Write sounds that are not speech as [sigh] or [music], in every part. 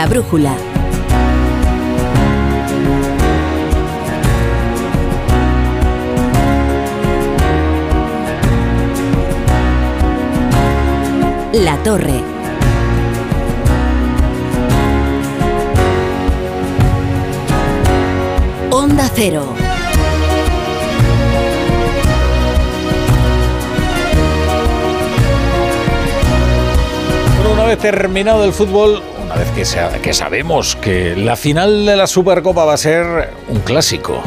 La brújula. La Torre. Onda Cero. Una vez terminado el fútbol, que, sa- que sabemos que la final de la Supercopa va a ser un clásico.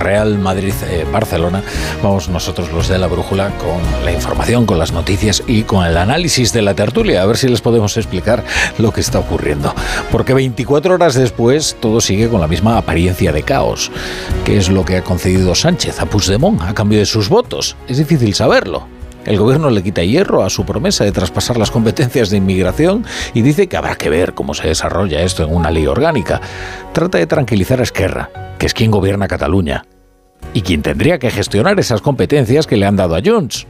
Real Madrid-Barcelona. Vamos nosotros los de la brújula con la información, con las noticias y con el análisis de la tertulia, a ver si les podemos explicar lo que está ocurriendo. Porque 24 horas después todo sigue con la misma apariencia de caos. ¿Qué es lo que ha concedido Sánchez a Puigdemont a cambio de sus votos? Es difícil saberlo. El gobierno le quita hierro a su promesa de traspasar las competencias de inmigración y dice que habrá que ver cómo se desarrolla esto en una ley orgánica. Trata de tranquilizar a Esquerra, que es quien gobierna Cataluña y quien tendría que gestionar esas competencias que le han dado a Junts.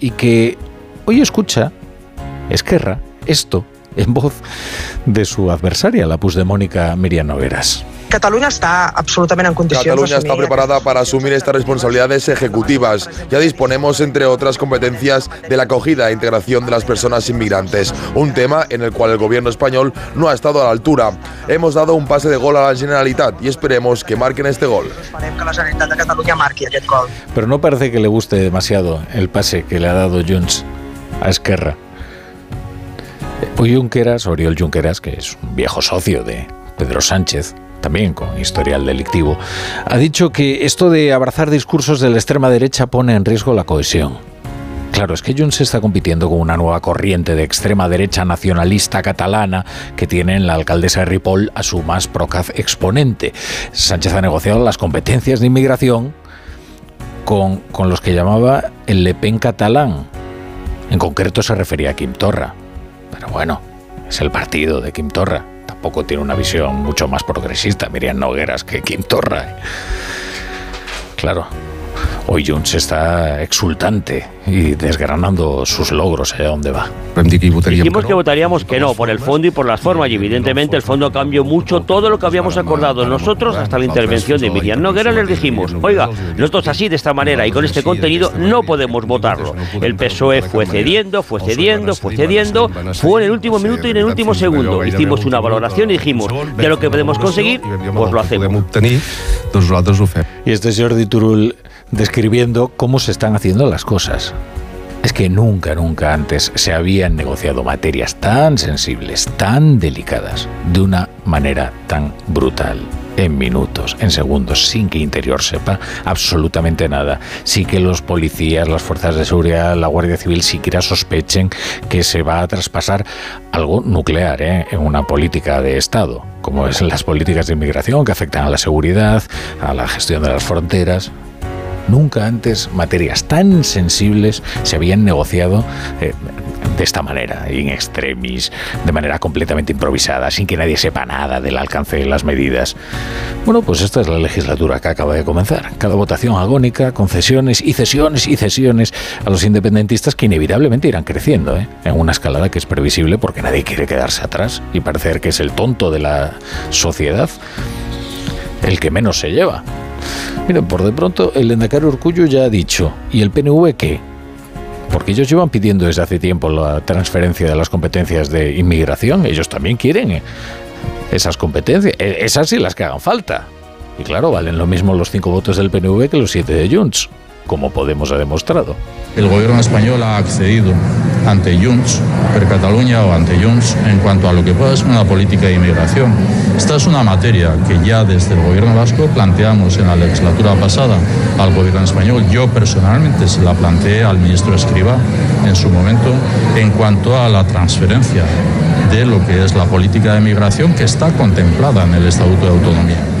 Y que hoy escucha Esquerra esto en voz de su adversaria, la pusdemónica Miriam Nogueras. Catalunya està absolutament en condicions Cataluña está preparada para asumir estas responsabilidades ejecutivas. Ya disponemos, entre otras competencias, de la acogida e integración de las personas inmigrantes, un tema en el cual el gobierno español no ha estado a la altura. Hemos dado un pase de gol a la Generalitat y esperemos que marquen este gol. Pero no parece que le guste demasiado el pase que le ha dado Junts a Esquerra. Hoy Junqueras, Oriol Junqueras, que es un viejo socio de Pedro Sánchez, también con historial delictivo, ha dicho que esto de abrazar discursos de la extrema derecha pone en riesgo la cohesión. Claro, es que Junts está compitiendo con una nueva corriente de extrema derecha nacionalista catalana que tiene en la alcaldesa de Ripoll a su más procaz exponente. Sánchez ha negociado las competencias de inmigración con, con los que llamaba el Le Pen catalán. En concreto se refería a Quim Torra. Pero bueno, es el partido de Quim Torra. Tampoco tiene una visión mucho más progresista, Miriam Nogueras, que Quim Torra. Claro, hoy Junts está exultante y desgranando sus logros allá donde va. Dijimos que votaríamos que no, por el fondo y por las formas, y evidentemente el fondo cambió mucho todo lo que habíamos acordado. Nosotros, hasta la intervención de Miriam Noguera, les dijimos, oiga, nosotros así, de esta manera y con este contenido, no podemos votarlo. El PSOE fue cediendo, fue cediendo, fue cediendo, fue en el último minuto y en el último segundo. Hicimos una valoración y dijimos, de lo que podemos conseguir, pues lo hacemos. Y este es Jordi Turul describiendo cómo se están haciendo las cosas. Es que nunca, nunca antes se habían negociado materias tan sensibles, tan delicadas, de una manera tan brutal, en minutos, en segundos, sin que Interior sepa absolutamente nada, sin que los policías, las fuerzas de seguridad, la Guardia Civil siquiera sospechen que se va a traspasar algo nuclear ¿eh? en una política de Estado, como es las políticas de inmigración que afectan a la seguridad, a la gestión de las fronteras. Nunca antes materias tan sensibles se habían negociado eh, de esta manera, in extremis, de manera completamente improvisada, sin que nadie sepa nada del alcance de las medidas. Bueno, pues esta es la legislatura que acaba de comenzar. Cada votación agónica, concesiones y cesiones y cesiones a los independentistas que inevitablemente irán creciendo, ¿eh? en una escalada que es previsible porque nadie quiere quedarse atrás y parecer que es el tonto de la sociedad el que menos se lleva. Miren, por de pronto el Endacaro Urcullo ya ha dicho, ¿y el PNV qué? Porque ellos llevan pidiendo desde hace tiempo la transferencia de las competencias de inmigración, ellos también quieren eh, esas competencias, eh, esas sí las que hagan falta. Y claro, valen lo mismo los cinco votos del PNV que los siete de Junts, como Podemos ha demostrado. El gobierno español ha accedido ante Junts, per Cataluña o ante Junts, en cuanto a lo que pueda ser una política de inmigración. Esta es una materia que ya desde el gobierno vasco planteamos en la legislatura pasada al gobierno español. Yo personalmente se la planteé al ministro Escriba en su momento en cuanto a la transferencia de lo que es la política de migración que está contemplada en el Estatuto de Autonomía.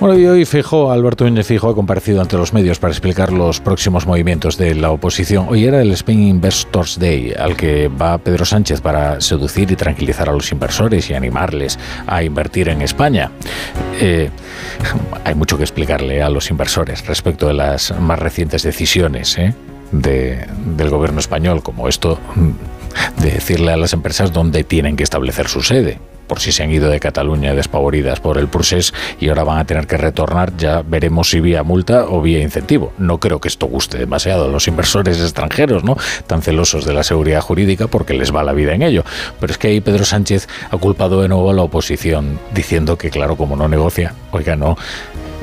Bueno, y hoy Fijo, Alberto Núñez Fijo ha comparecido ante los medios para explicar los próximos movimientos de la oposición. Hoy era el Spain Investors Day, al que va Pedro Sánchez para seducir y tranquilizar a los inversores y animarles a invertir en España. Eh, hay mucho que explicarle a los inversores respecto de las más recientes decisiones ¿eh? de, del gobierno español, como esto de decirle a las empresas dónde tienen que establecer su sede por si se han ido de Cataluña despavoridas por el procés y ahora van a tener que retornar, ya veremos si vía multa o vía incentivo. No creo que esto guste demasiado a los inversores extranjeros, ¿no? Tan celosos de la seguridad jurídica porque les va la vida en ello. Pero es que ahí Pedro Sánchez ha culpado de nuevo a la oposición, diciendo que, claro, como no negocia, oiga, no,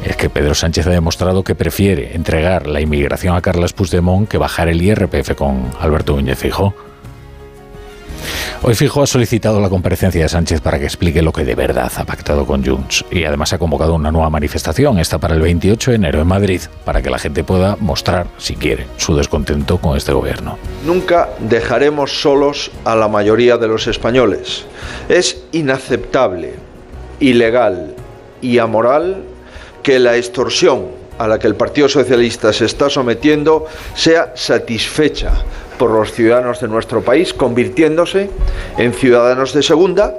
es que Pedro Sánchez ha demostrado que prefiere entregar la inmigración a Carles Puigdemont que bajar el IRPF con Alberto Núñez Fijo. Hoy Fijo ha solicitado la comparecencia de Sánchez para que explique lo que de verdad ha pactado con Junts y además ha convocado una nueva manifestación, esta para el 28 de enero en Madrid, para que la gente pueda mostrar, si quiere, su descontento con este gobierno. Nunca dejaremos solos a la mayoría de los españoles. Es inaceptable, ilegal y amoral que la extorsión a la que el Partido Socialista se está sometiendo sea satisfecha por los ciudadanos de nuestro país, convirtiéndose en ciudadanos de segunda,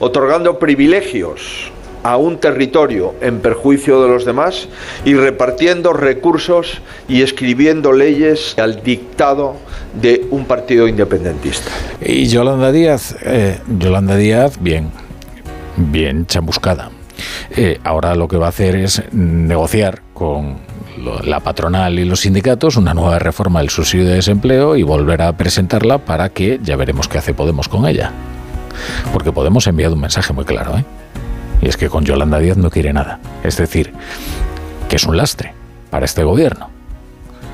otorgando privilegios a un territorio en perjuicio de los demás y repartiendo recursos y escribiendo leyes al dictado de un partido independentista. Y Yolanda Díaz, eh, Díaz, bien, bien chamuscada. Eh, ahora lo que va a hacer es negociar con la patronal y los sindicatos una nueva reforma del subsidio de desempleo y volver a presentarla para que ya veremos qué hace Podemos con ella. Porque Podemos ha enviado un mensaje muy claro, ¿eh? Y es que con Yolanda Díaz no quiere nada. Es decir, que es un lastre para este gobierno.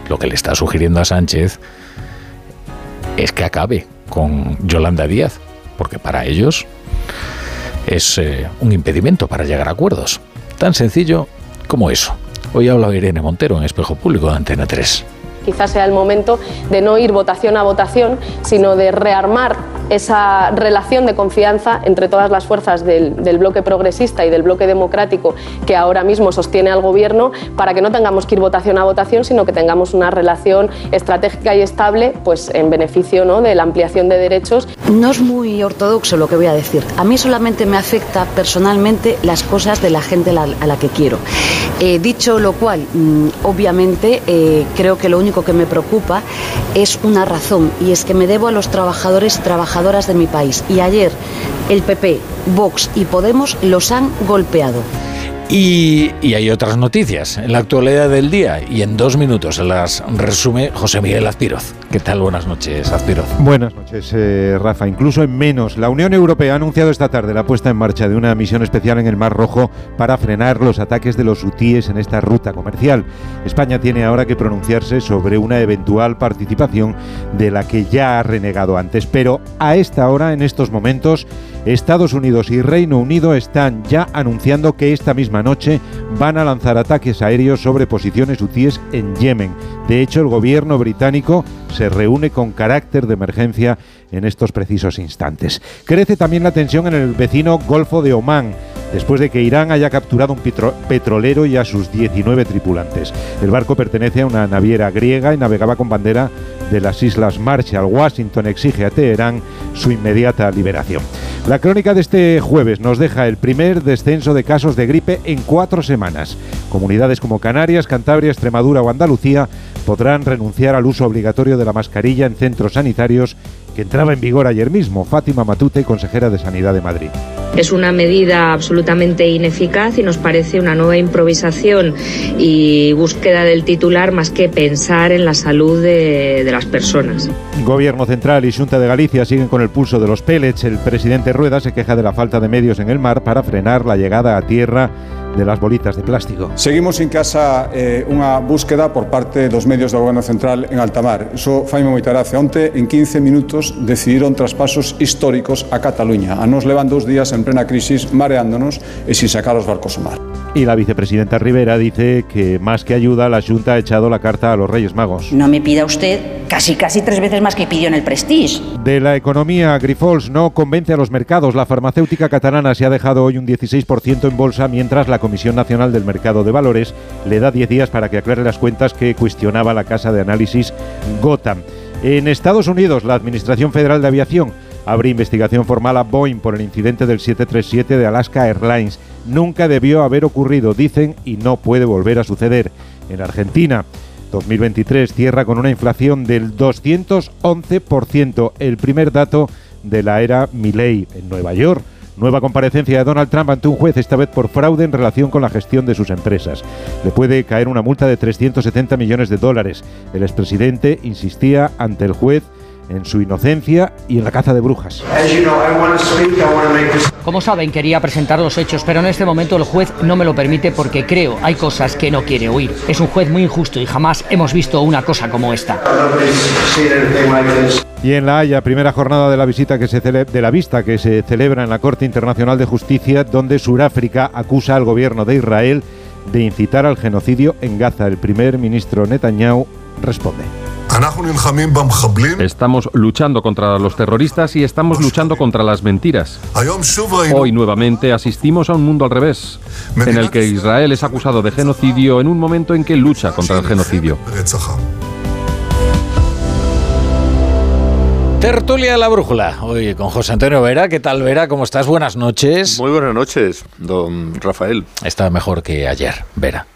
Lo que le está sugiriendo a Sánchez es que acabe con Yolanda Díaz, porque para ellos es eh, un impedimento para llegar a acuerdos. Tan sencillo como eso. Hoy habla Irene Montero en Espejo Público de Antena 3 quizás sea el momento de no ir votación a votación, sino de rearmar esa relación de confianza entre todas las fuerzas del, bloque progresista y del bloque democrático que ahora mismo sostiene al gobierno para que no tengamos que ir votación a votación, sino que tengamos una relación estratégica y estable pues, en beneficio ¿no? de la ampliación de derechos. No es muy ortodoxo lo que voy a decir. A mí solamente me afecta personalmente las cosas de la gente a la que quiero. Dicho lo cual, mm, obviamente eh, creo que lo único que me preocupa es una razón y es que me debo a los trabajadores y trabajadoras de mi país. Y ayer el PP, Vox y Podemos los han golpeado. Y, hay otras noticias en la actualidad del día y en dos minutos las resume José Miguel Azpiroz. ¿Qué tal? Buenas noches, Azpiroz. Buenas noches, eh, Rafa. Incluso en menos, la Unión Europea ha anunciado esta tarde la puesta en marcha de una misión especial en el Mar Rojo para frenar los ataques de los hutíes en esta ruta comercial. España tiene ahora que pronunciarse sobre una eventual participación de la que ya ha renegado antes, pero a esta hora, en estos momentos, Estados Unidos y Reino Unido están ya anunciando que esta misma noche van a lanzar ataques aéreos sobre posiciones hutíes en Yemen. De hecho, el gobierno británico se reúne con carácter de emergencia en estos precisos instantes. Crece también la tensión en el vecino Golfo de Omán después de que Irán haya capturado un petrolero y a sus 19 tripulantes. El barco pertenece a una naviera griega y navegaba con bandera de las Islas Marshall. Washington exige a Teherán su inmediata liberación. La crónica de este jueves nos deja el primer descenso de casos de gripe en cuatro semanas. Comunidades como Canarias, Cantabria, Extremadura o Andalucía podrán renunciar al uso obligatorio de la mascarilla en centros sanitarios que entraba en vigor ayer mismo. Fátima Matute, consejera de Sanidad de Madrid. Es una medida absolutamente ineficaz y nos parece una nueva improvisación y búsqueda del titular más que pensar en la salud de, las personas. Gobierno Central y Junta de Galicia siguen con el pulso de los pellets. El presidente Rueda se queja de la falta de medios en el mar para frenar la llegada a tierra de las bolitas de plástico. Seguimos en casa eh, unha búsqueda por parte dos medios do Goberno Central en alta mar. Iso faime moita gracia. Onte, en 15 minutos, decidiron traspasos históricos a Cataluña. A nos levan dos días en plena crisis mareándonos e sin sacar os barcos ao mar. Y la vicepresidenta Rivera dice que más que ayuda, la Junta ha echado la carta a los Reyes Magos. No me pida usted casi casi tres veces más que pidió en el Prestige. De la economía, Grifols no convence a los mercados. La farmacéutica catalana se ha dejado hoy un 16% en bolsa, mientras la Comisión Nacional del Mercado de Valores le da 10 días para que aclare las cuentas que cuestionaba la casa de análisis Gotham. En Estados Unidos, la Administración Federal de Aviación abre investigación formal a Boeing por el incidente del 737 de Alaska Airlines. Nunca debió haber ocurrido, dicen, y no puede volver a suceder. En Argentina, 2023 cierra con una inflación del 211%, el primer dato de la era Milley en Nueva York. Nueva comparecencia de Donald Trump ante un juez, esta vez por fraude en relación con la gestión de sus empresas. Le puede caer una multa de 370 millones de dólares. El expresidente insistía ante el juez en su inocencia y en la caza de brujas. Como saben, quería presentar los hechos, pero en este momento el juez no me lo permite porque creo hay cosas que no quiere oír. Es un juez muy injusto y jamás hemos visto una cosa como esta. Y en La Haya, primera jornada de la visita que se de la vista que se celebra en la Corte Internacional de Justicia, donde Sudáfrica acusa al gobierno de Israel de incitar al genocidio en Gaza. El primer ministro Netanyahu responde. Estamos luchando contra los terroristas y estamos luchando contra las mentiras. Hoy nuevamente asistimos a un mundo al revés, en el que Israel es acusado de genocidio en un momento en que lucha contra el genocidio. Tertulia de la Brújula, hoy con José Antonio Vera. ¿Qué tal, Vera? ¿Cómo estás? Buenas noches. Muy buenas noches, don Rafael. Está mejor que ayer, Vera.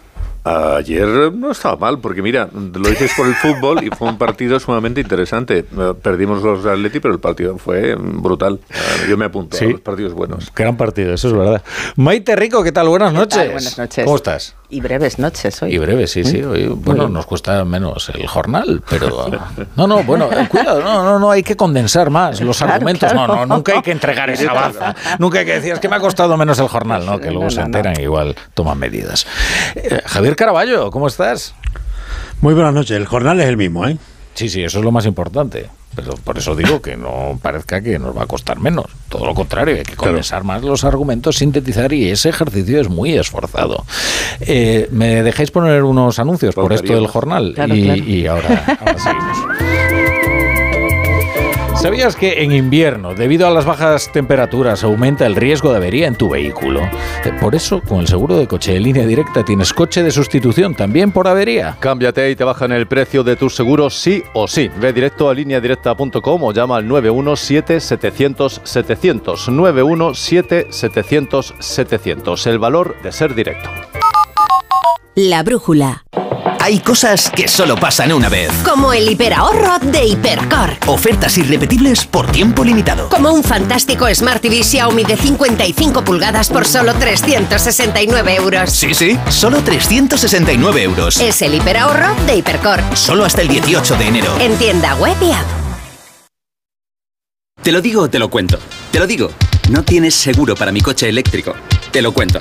Ayer no estaba mal, porque mira, lo dices por el fútbol y fue un partido sumamente interesante. Eh, perdimos los Atleti, pero el partido fue brutal. Eh, yo me apunto a los partidos buenos. Gran partido, eso es verdad. Maite Rico, ¿qué tal? Buenas noches. Buenas noches. ¿Cómo estás? Y breves noches hoy. Y breves, sí, sí. Hoy, bueno, nos cuesta menos el jornal, pero... [laughs] No, no, bueno, eh, cuidado, no, no, no, hay que condensar más los argumentos. No, no, nunca hay que entregar esa baza. Nunca hay que decir, es que me ha costado menos el jornal, ¿no? Que luego se enteran y igual toman medidas. Javier Caraballo, ¿cómo estás? Muy buenas noches. El jornal es el mismo, ¿eh? Sí, sí, eso es lo más importante. Pero por eso digo que no parezca que nos va a costar menos. Todo lo contrario, hay que condensar más los argumentos, sintetizar y ese ejercicio es muy esforzado. Eh, ¿Me dejáis poner unos anuncios por esto del jornal? y, ahora, ahora seguimos. ¿Sabías que en invierno, debido a las bajas temperaturas, aumenta el riesgo de avería en tu vehículo? Eh, por eso, con el seguro de coche de línea directa tienes coche de sustitución también por avería. Cámbiate y te bajan el precio de tus seguros sí o sí. Ve directo a lineadirecta.com o llama al 917-700-700. 917-700-700. El valor de ser directo. La brújula. Hay cosas que solo pasan una vez. Como el hiperahorro de Hipercor. Ofertas irrepetibles por tiempo limitado. Como un fantástico Smart TV Xiaomi de 55 pulgadas por solo 369 euros. Sí, sí, solo 369 euros. Es el hiperahorro de Hipercor. Solo hasta el 18 de enero. En tienda web y app. Te lo digo o te lo cuento. Te lo digo. No tienes seguro para mi coche eléctrico. Te lo cuento.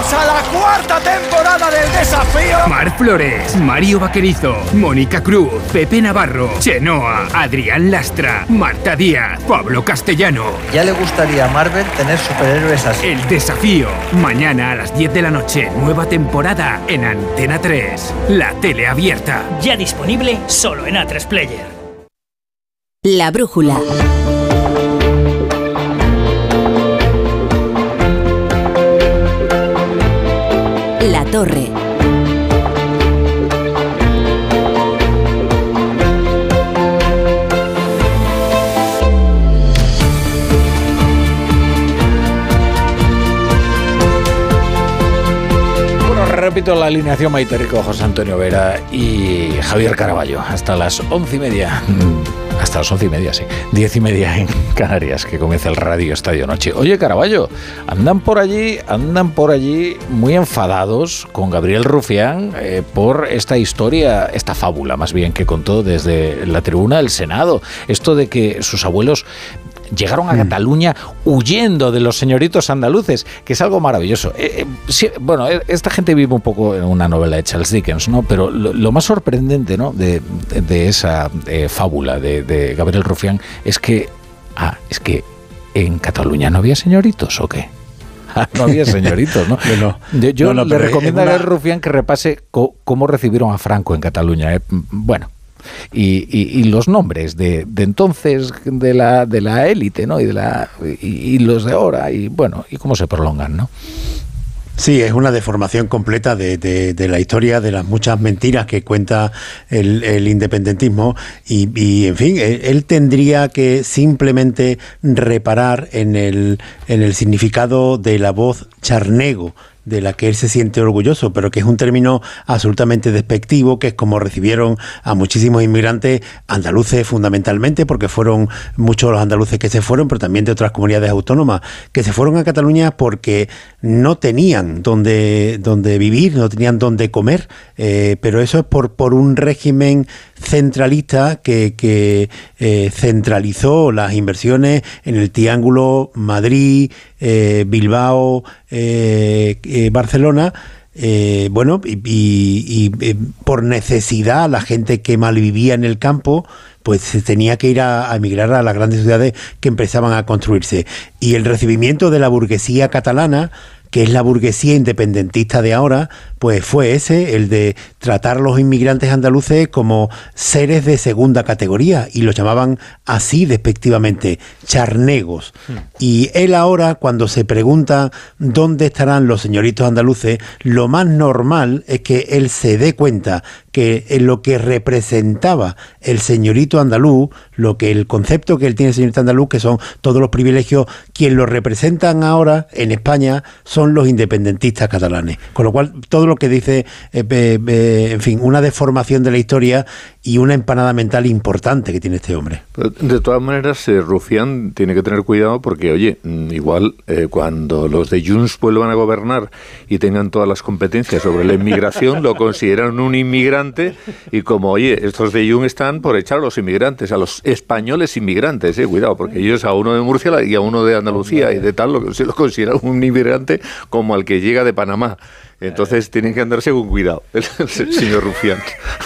a la cuarta temporada del desafío. Mar Flores, Mario Vaquerizo, Mónica Cruz, Pepe Navarro, Chenoa, Adrián Lastra, Marta Díaz, Pablo Castellano. Ya le gustaría a Marvel tener superhéroes así. El desafío, mañana a las 10 de la noche, nueva temporada en Antena 3, la tele abierta. Ya disponible solo en A3 Player. La brújula. Torre. Repito la alineación Maite Rico, José Antonio Vera y Javier Caraballo. Hasta las once y media hasta las once y media, sí. Diez y media en Canarias, que comienza el Radio Estadio Noche. Oye, Caraballo, andan por allí, andan por allí muy enfadados con Gabriel Rufián eh, por esta historia, esta fábula más bien que contó desde la tribuna del Senado. Esto de que sus abuelos llegaron a mm. Cataluña huyendo de los señoritos andaluces, que es algo maravilloso. Eh, eh, bueno, eh, esta gente vive un poco en una novela de Charles Dickens, ¿no? Pero lo, más sorprendente, ¿no? De, esa fábula de, Gabriel Rufián es que Ah, es que en Cataluña no había señoritos o qué? [laughs] no había señoritos, ¿no? [laughs] yo, le recomiendo a Rufián que repase cómo recibieron a Franco en Cataluña. ¿eh? Bueno, y, los nombres de, entonces de la de la élite, ¿no? Y de la y, los de ahora y bueno y cómo se prolongan, ¿no? Sí, es una deformación completa de, la historia, de las muchas mentiras que cuenta el, independentismo y, en fin, él, tendría que simplemente reparar en el, en el significado de la voz charnego de la que él se siente orgulloso, pero que es un término absolutamente despectivo, que es como recibieron a muchísimos inmigrantes andaluces fundamentalmente, porque fueron muchos los andaluces que se fueron, pero también de otras comunidades autónomas, que se fueron a Cataluña porque no tenían donde, donde vivir, no tenían donde comer, eh, pero eso es por, por un régimen centralista que, eh, centralizó las inversiones en el triángulo Madrid, eh, Bilbao, eh, Barcelona. bueno, y, por necesidad la gente que mal vivía en el campo, pues se tenía que ir a, a, emigrar a las grandes ciudades que empezaban a construirse. Y el recibimiento de la burguesía catalana que es la burguesía independentista de ahora, pues fue ese, el de tratar a los inmigrantes andaluces como seres de segunda categoría y los llamaban así despectivamente, charnegos. Hmm. Y él ahora, cuando se pregunta dónde estarán los señoritos andaluces, lo más normal es que él se dé cuenta que en lo que representaba el señorito andaluz, lo que el concepto que él tiene el señorito andaluz, que son todos los privilegios, quien lo representan ahora en España son los independentistas catalanes. Con lo cual, todo lo que dice, eh, en fin, una deformación de la historia y una empanada mental importante que tiene este hombre. De todas maneras, eh, Rufián tiene que tener cuidado porque, oye, mm, igual eh, cuando los de Junts vuelvan a gobernar y tengan todas las competencias sobre la inmigración, lo consideran un inmigrante y como, oye, estos de Junts están por echar a los inmigrantes, a los españoles inmigrantes, eh, cuidado, porque ellos a uno de Murcia y a uno de Andalucía y de tal, lo, se lo consideran un inmigrante como al que llega de Panamá. Entonces tienen que andarse con cuidado, el, [laughs] señor Rufián.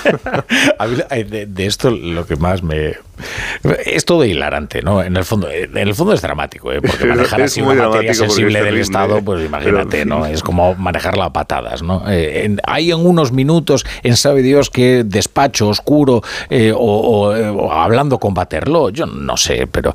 [laughs] de, esto lo que más me... Es todo hilarante, ¿no? En el fondo, en el fondo es dramático, ¿eh? porque [laughs] manejar así una materia sensible del Estado, pues imagínate, ¿no? Es como manejarla a patadas, ¿no? Eh, hay en unos minutos, en sabe Dios qué despacho oscuro eh, o, hablando con Baterlo, yo no sé, pero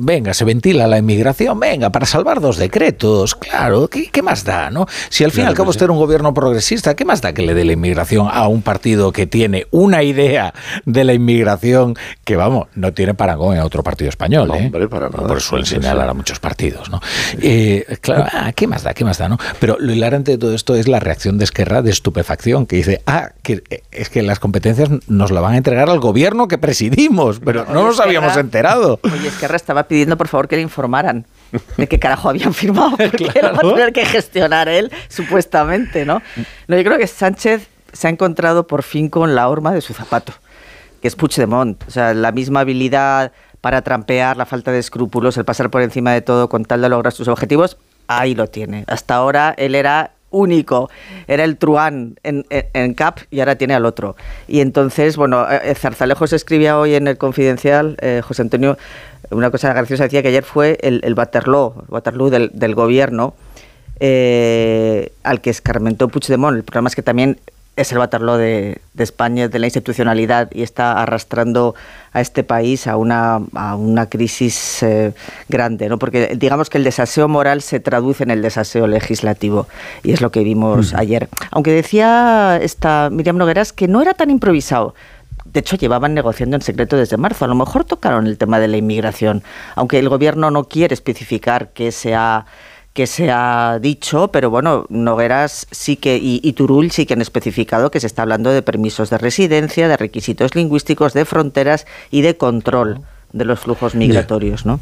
venga, se ventila la inmigración, venga, para salvar dos decretos, claro, ¿qué, más da, no? Si al final al cabo usted era un gobierno progresista. ¿Qué más da que le dé la inmigración a un partido que tiene una idea de la inmigración que, vamos, no tiene parangón en otro partido español? No, ¿eh? hombre, para nada. Por suelen señalar a muchos partidos, ¿no? Eh, claro, ah, ¿qué más da? ¿Qué más da? ¿no? Pero lo hilarante de todo esto es la reacción de Esquerra de estupefacción, que dice, ah, que es que las competencias nos la van a entregar al gobierno que presidimos, pero no nos habíamos enterado. Oye, Esquerra estaba pidiendo, por favor, que le informaran de qué carajo habían firmado, [laughs] porque claro. va a tener que gestionar él, supuestamente, ¿no? No, yo creo que Sánchez se ha encontrado por fin con la horma de su zapato, que es Puigdemont. O sea, la misma habilidad para trampear, la falta de escrúpulos, el pasar por encima de todo con tal de lograr sus objetivos, ahí lo tiene. Hasta ahora él era único. Era el truán en, en, CAP y ahora tiene al otro. Y entonces, bueno, eh, Zarzalejos escribía hoy en el Confidencial, eh, José Antonio, una cosa graciosa, decía que ayer fue el, el Waterloo, Waterloo del, del gobierno, eh, al que escarmentó Puigdemont. El problema es que también es el Waterloo de, de, España, de la institucionalidad, y está arrastrando a este país a una, a una crisis eh, grande, ¿no? porque digamos que el desaseo moral se traduce en el desaseo legislativo, y es lo que vimos ayer. Aunque decía esta Miriam Nogueras que no era tan improvisado, de hecho, llevaban negociando en secreto desde marzo. A lo mejor tocaron el tema de la inmigración, aunque el gobierno no quiere especificar que se ha que se ha dicho, pero bueno, Nogueras sí que y, y, Turull sí que han especificado que se está hablando de permisos de residencia, de requisitos lingüísticos, de fronteras y de control de los flujos migratorios, ¿no?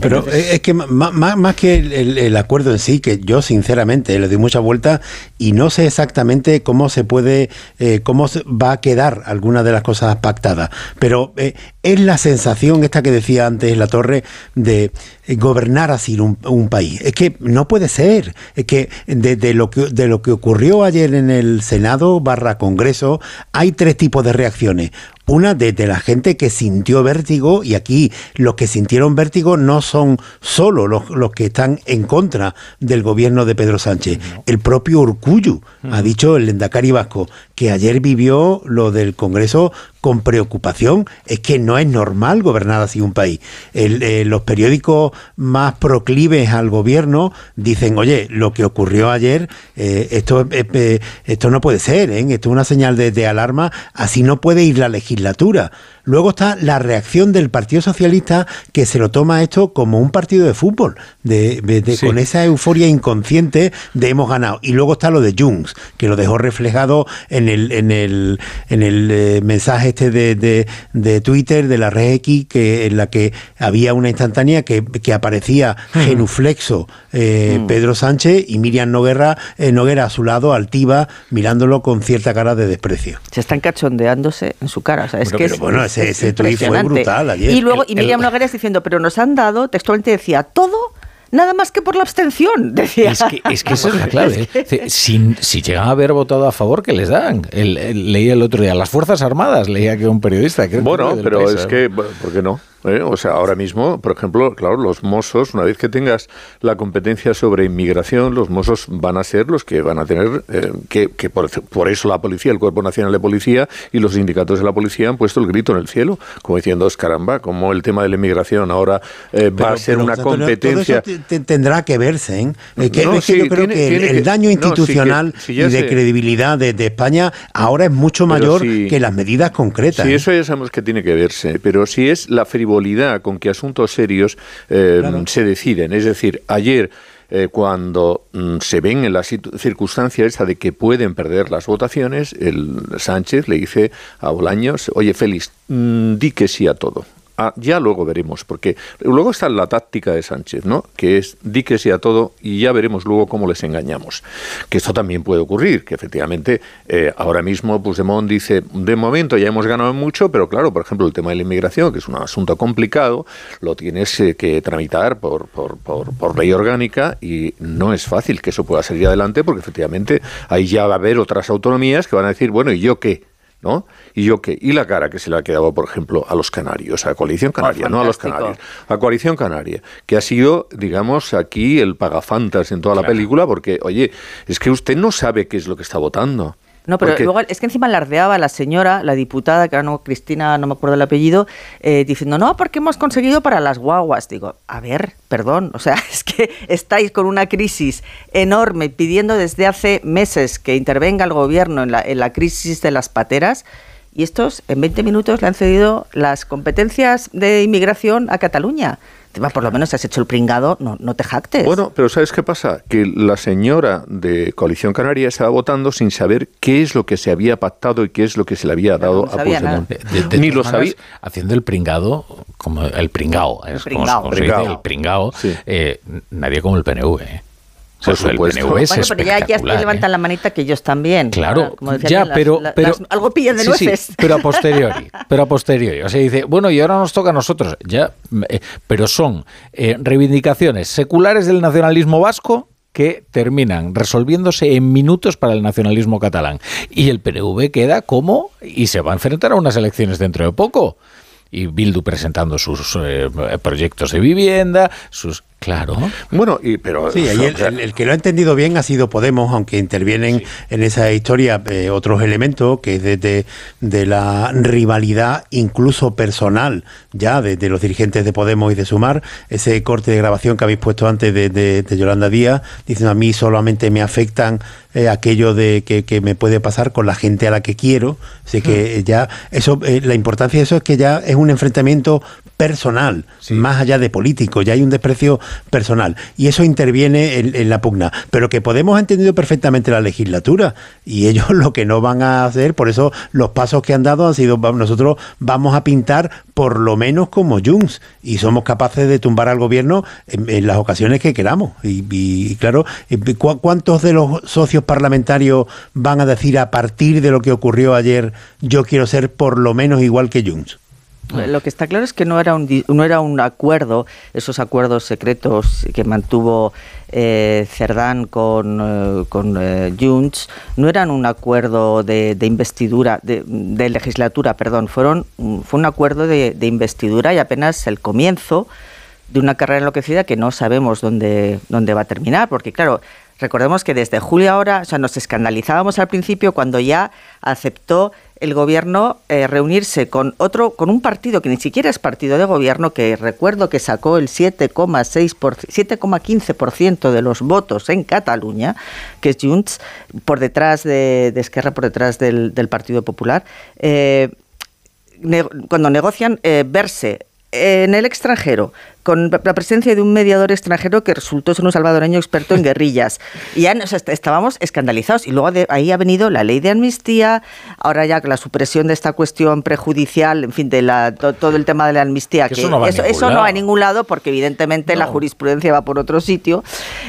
Pero es que más, que el, acuerdo en sí, que yo sinceramente le doy mucha vuelta y no sé exactamente cómo se puede, eh, cómo va a quedar alguna de las cosas pactadas, pero eh, es la sensación esta que decía antes la torre de gobernar así un, un, país. Es que no puede ser. Es que de, lo que de lo que ocurrió ayer en el Senado barra Congreso hay tres tipos de reacciones. Una de, la gente que sintió vértigo, y aquí los que sintieron vértigo no son solo los, los que están en contra del gobierno de Pedro Sánchez. El propio Urcuyu ha dicho el Lendakari Vasco que ayer vivió lo del Congreso con preocupación. Es que no es normal gobernar así un país. Eh, los periódicos más proclives al gobierno dicen, oye, lo que ocurrió ayer, eh, esto, eh, esto no puede ser, esto es una señal de alarma, así no puede ir la legislatura. Luego está la reacción del Partido Socialista que se lo toma esto como un partido de fútbol, de, con esa euforia inconsciente de hemos ganado. Y luego está lo de Junts, que lo dejó reflejado en el, en el, en el eh, mensaje este de, de, Twitter, de la red X, que, en la que había una instantánea que, aparecía genuflexo eh, mm. Pedro Sánchez y Miriam Noguera, eh, Noguera a su lado, altiva, mirándolo con cierta cara de desprecio. Se están cachondeándose en su cara. es que ese, fue brutal ayer. Y luego, y Miriam Nogueras diciendo, pero nos han dado, textualmente decía, todo nada más que por la abstención, [laughs] decía. Es que, es que esa es la clave. Si, si, llegan a haber votado a favor, ¿qué les dan? El, leía el otro día, las Fuerzas Armadas, leía que un periodista. bueno, pero es que, ¿por qué no? ¿Eh? O sea, ahora mismo, por ejemplo, claro, los mozos, una vez que tengas la competencia sobre inmigración, los mozos van a ser los que van a tener, eh, que, que por, eso la policía, el Cuerpo Nacional de Policía y los sindicatos de la policía han puesto el grito en el cielo, como diciendo, caramba, como el tema de la inmigración ahora eh, va a ser una competencia. Todo eso tendrá que verse, ¿eh? que, yo creo que el, daño institucional y de credibilidad de, España ahora es mucho mayor que las medidas concretas. Sí, eso ya sabemos que tiene que verse, pero si es la frivolidad con que asuntos serios eh, se deciden. Es decir, ayer eh, cuando mm, se ven en la circunstancia esa de que pueden perder las votaciones, el Sánchez le dice a Bolaños, oye Félix, mm, di que sí a todo. Ah, ya luego veremos, porque luego está la táctica de Sánchez, ¿no? Que es di que sea todo y ya veremos luego cómo les engañamos. Que esto también puede ocurrir, que efectivamente eh, ahora mismo Puigdemont dice, de momento ya hemos ganado mucho, pero claro, por ejemplo, el tema de la inmigración, que es un asunto complicado, lo tienes eh, que tramitar por, por, por, por ley orgánica y no es fácil que eso pueda salir adelante, porque efectivamente ahí ya va a haber otras autonomías que van a decir, bueno, ¿y yo qué? ¿No? Y yo qué, y la cara que se le ha quedado, por ejemplo, a los canarios, a la coalición canaria, no a los canarios, a coalición canaria, que ha sido, digamos, aquí el pagafantas en toda la película, porque, oye, es que usted no sabe qué es lo que está votando. No, pero luego es que encima alardeaba la señora, la diputada, que ahora no, Cristina, no me acuerdo el apellido, eh, diciendo, no, porque hemos conseguido para las guaguas. Digo, a ver, perdón, o sea, [laughs] es que estáis con una crisis enorme pidiendo desde hace meses que intervenga el gobierno en la, en la crisis de las pateras y estos en 20 minutos le han cedido las competencias de inmigración a Cataluña por lo menos has hecho el pringado, no, no te jactes. Bueno, pero ¿sabes qué pasa? Que la señora de Coalición Canaria estaba votando sin saber qué es lo que se había pactado y qué es lo que se le había dado a Puigdemont. Ni lo sabía. Haciendo el pringado, como el pringao, el pringao, el pringao, eh, nadie como el PNV. ¿eh? Por supuesto. bueno, pero ya, ya levantan ¿eh? la manita que ellos también. Claro, ya, pero, pero algo pillan de nueces. pero a posteriori, [laughs] pero a posteriori. O sea, dice, bueno, y ahora nos toca a nosotros. Ya, eh, pero son eh, reivindicaciones seculares del nacionalismo vasco que terminan resolviéndose en minutos para el nacionalismo catalán. Y el PNV queda como y se va a enfrentar a unas elecciones dentro de poco y Bildu presentando sus proyectos de vivienda, sus Claro. Bueno, y, pero. Sí, el, que lo ha entendido bien ha sido Podemos, aunque intervienen en esa historia eh, otros elementos, que es de, de, la rivalidad, incluso personal, ya de, los dirigentes de Podemos y de Sumar. Ese corte de grabación que habéis puesto antes de, Yolanda Díaz, diciendo a mí solamente me afectan eh, aquello de que, me puede pasar con la gente a la que quiero. Así que hmm. ya, eso, eh, la importancia de eso es que ya es un enfrentamiento personal, más allá de político. Ya hay un desprecio personal. Y eso interviene en, la pugna. Pero que Podemos ha entendido perfectamente la legislatura y ellos [laughs] lo que no van a hacer, por eso los pasos que han dado han sido, nosotros vamos a pintar por lo menos como Junts y somos capaces de tumbar al gobierno en, las ocasiones que queramos. Y, claro, eh, ¿cuántos de los socios parlamentarios van a decir a partir de lo que ocurrió ayer, yo quiero ser por lo menos igual que Junts? Lo que está claro es que no era un, no era un acuerdo, esos acuerdos secretos que mantuvo eh, Cerdán con, eh, con eh, Junts, no eran un acuerdo de, investidura, de, legislatura, perdón, fueron, fue un acuerdo de, de investidura y apenas el comienzo de una carrera enloquecida que no sabemos dónde, dónde va a terminar, porque claro, recordemos que desde julio ahora, o sea, nos escandalizábamos al principio cuando ya aceptó el gobierno eh, reunirse con otro, con un partido que ni siquiera es partido de gobierno, que recuerdo que sacó el 7,6 7,15% de los votos en Cataluña, que es Junts, por detrás de, Esquerra, por detrás del, Partido Popular. Eh, cuando negocian eh, verse en el extranjero con la presencia de un mediador extranjero que resultó ser un salvadoreño experto en guerrillas. Y ya estábamos escandalizados. Y luego de ahí ha venido la ley de amnistía, ahora ya la supresión de esta cuestión prejudicial, en fin, de la, todo el tema de la amnistía. Que eso no va, eso, no va a ningún lado porque evidentemente la jurisprudencia va por otro sitio.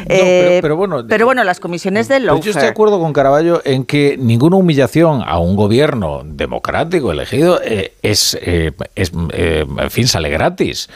Eh, pero, bueno, pero bueno, las comisiones de Yo estoy de acuerdo con Caraballo en que ninguna humillación a un gobierno democrático elegido eh, es, eh, es en fin, sale gratis.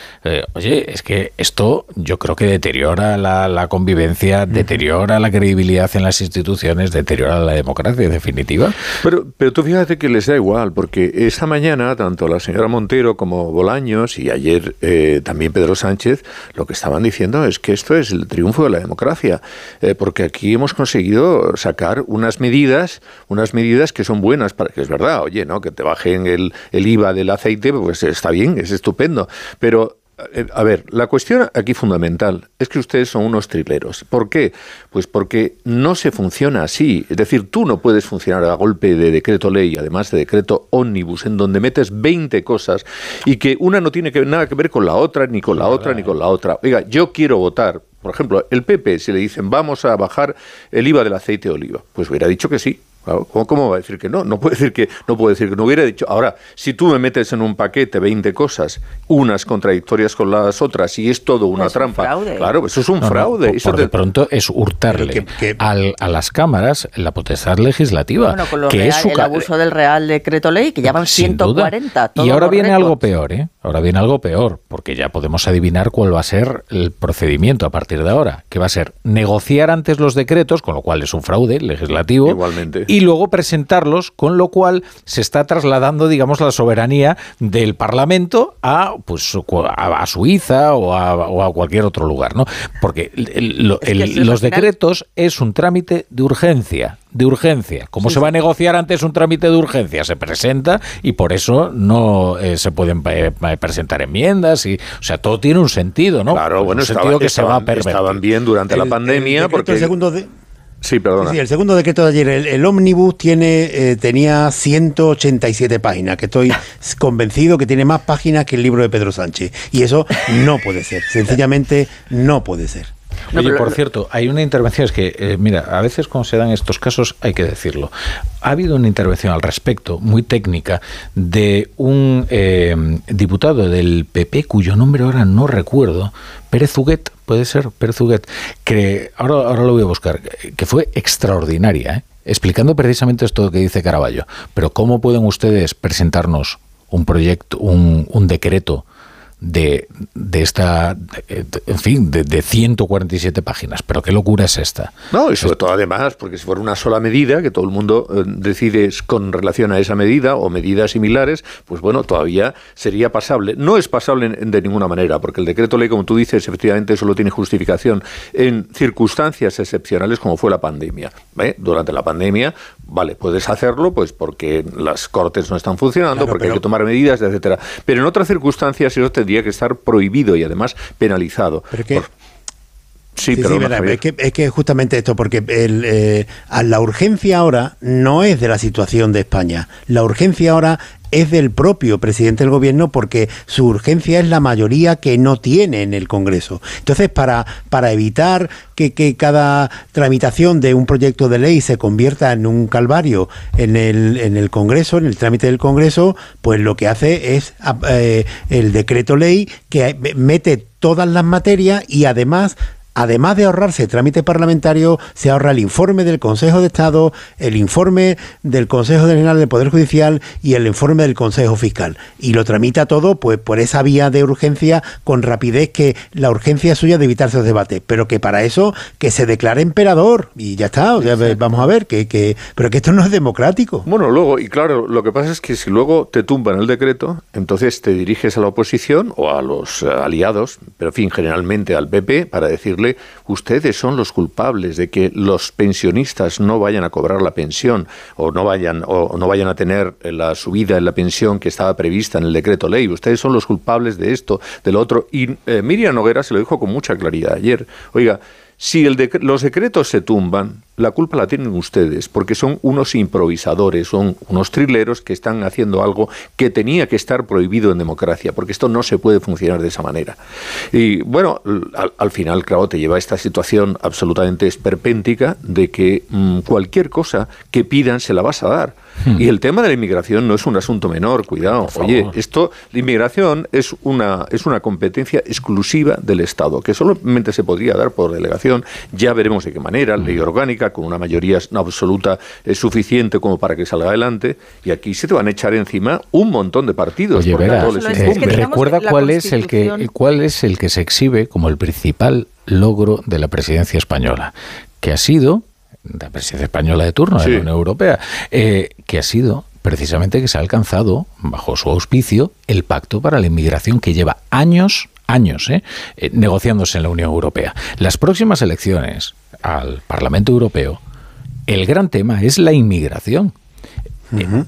oye, es que esto yo creo que deteriora la, convivencia, deteriora la credibilidad en las instituciones, deteriora la democracia en definitiva. Pero, pero tú fíjate que les da igual, porque esta mañana tanto la señora Montero como Bolaños y ayer eh, también Pedro Sánchez lo que estaban diciendo es que esto es el triunfo de la democracia, eh, porque aquí hemos conseguido sacar unas medidas, unas medidas que son buenas, para que es verdad, oye, ¿no? que te bajen el, el IVA del aceite, pues está bien, es estupendo, pero a ver, la cuestión aquí fundamental es que ustedes son unos trileros. ¿Por qué? Pues porque no se funciona así. Es decir, tú no puedes funcionar a golpe de decreto ley, además de decreto ómnibus, en donde metes 20 cosas y que una no tiene que, nada que ver con la otra, ni con la otra, ni con la otra. Oiga, yo quiero votar. Por ejemplo, el PP, si le dicen vamos a bajar el IVA del aceite de oliva, pues hubiera dicho que sí, ¿Cómo, va a decir que no? No puede decir que no puede decir que no hubiera dicho. Ahora, si tú me metes en un paquete 20 cosas, unas contradictorias con las otras y es todo una trampa, claro, eso es un fraude. por, de pronto es hurtarle a las cámaras la potestad legislativa, que es el abuso del Real Decreto Ley, que ya van 140. Y ahora viene algo peor, ¿eh? Ahora viene algo peor, porque ya podemos adivinar cuál va a ser el procedimiento a partir de ahora, que va a ser negociar antes los decretos, con lo cual es un fraude legislativo. Igualmente y luego presentarlos, con lo cual se está trasladando, digamos, la soberanía del Parlamento a, pues, a, Suiza o a, cualquier otro lugar, ¿no? Porque los decretos es un trámite de urgencia, de urgencia. Como se va a negociar antes un trámite de urgencia? Se presenta y por eso no eh, se pueden eh, presentar enmiendas y, o sea, todo tiene un sentido, ¿no? Claro, bueno, sentido que se va a Estaban bien durante la pandemia porque... El segundo de Sí, perdona. Sí, el segundo decreto de ayer, el, el ómnibus tiene, eh, tenía 187 páginas, que estoy convencido que tiene más páginas que el libro de Pedro Sánchez. Y eso no puede ser, sencillamente no puede ser. Oye, por cierto, hay una intervención, es que, eh, mira, a veces cuando se dan estos casos hay que decirlo. Ha habido una intervención al respecto, muy técnica, de un eh, diputado del PP, cuyo nombre ahora no recuerdo, Pérez Huguet, puede ser, Pérez Huguet, que ahora, ahora lo voy a buscar, que fue extraordinaria, ¿eh? explicando precisamente esto que dice Caraballo. Pero ¿cómo pueden ustedes presentarnos un proyecto, un, un decreto de, de esta, en fin, de, de, 147 páginas. Pero qué locura es esta. No, y sobre todo además, porque si fuera una sola medida, que todo el mundo eh, decide con relación a esa medida o medidas similares, pues bueno, todavía sería pasable. No es pasable de ninguna manera, porque el decreto ley, como tú dices, efectivamente solo tiene justificación en circunstancias excepcionales como fue la pandemia. Durante la pandemia, vale, puedes hacerlo, pues porque las cortes no están funcionando, porque hay que tomar medidas, etcétera. Pero en otras circunstancias eso te que estar prohibido y además penalizado. Sí, pero es, que, es, que, justamente esto, porque el, eh, la urgencia ahora no es de la situación de España. La urgencia ahora es del propio presidente del gobierno porque su urgencia es la mayoría que no tiene en el Congreso. Entonces, para, para evitar que, cada tramitación de un proyecto de ley se convierta en un calvario en el, en el Congreso, en el trámite del Congreso, pues lo que hace es eh, el decreto ley que mete todas las materias y además además de ahorrarse trámite parlamentario, se ahorra el informe del Consejo de Estado, el informe del Consejo General del Poder Judicial y el informe del Consejo Fiscal. Y lo tramita todo pues por esa vía de urgencia con rapidez que la urgencia suya de evitarse los debates, pero que para eso que se declare emperador y ya está, vamos a ver que, que pero que esto no es democrático. Bueno, luego y claro, lo que pasa es que si luego te tumban el decreto, entonces te diriges a la oposición o a los aliados, pero en fin, generalmente al PP para decir ustedes son los culpables de que los pensionistas no vayan a cobrar la pensión o no vayan o no vayan a tener la subida en la pensión que estaba prevista en el decreto ley. Ustedes son los culpables de esto, de lo otro. Y eh, Miriam Noguera se lo dijo con mucha claridad ayer. Oiga, si el los decretos se tumban, la culpa la tienen ustedes, porque son unos improvisadores, son unos trileros que están haciendo algo que tenía que estar prohibido en democracia, porque esto no se puede funcionar de esa manera. Y bueno, al, final, claro, te lleva a esta situación absolutamente esperpéntica de que mm, cualquier cosa que pidan se la vas a dar. Hmm. Y el tema de la inmigración no es un asunto menor, cuidado. Oye, esto, la inmigración es una, es una competencia exclusiva del Estado, que solamente se podría dar por delegación. Ya veremos de qué manera, ley hmm. orgánica, con una mayoría absoluta es suficiente como para que salga adelante. Y aquí se te van a echar encima un montón de partidos. Oye, recuerda cuál es el que cuál es el que se exhibe como el principal logro de la presidencia española, que ha sido la presidencia española de turno de la Unión Europea, eh, que ha sido precisamente que se ha alcanzado, bajo su auspicio, el pacto para la inmigración que lleva años, años, eh, eh, negociándose en la Unión Europea. Las próximas elecciones al Parlamento Europeo, el gran tema es la inmigración.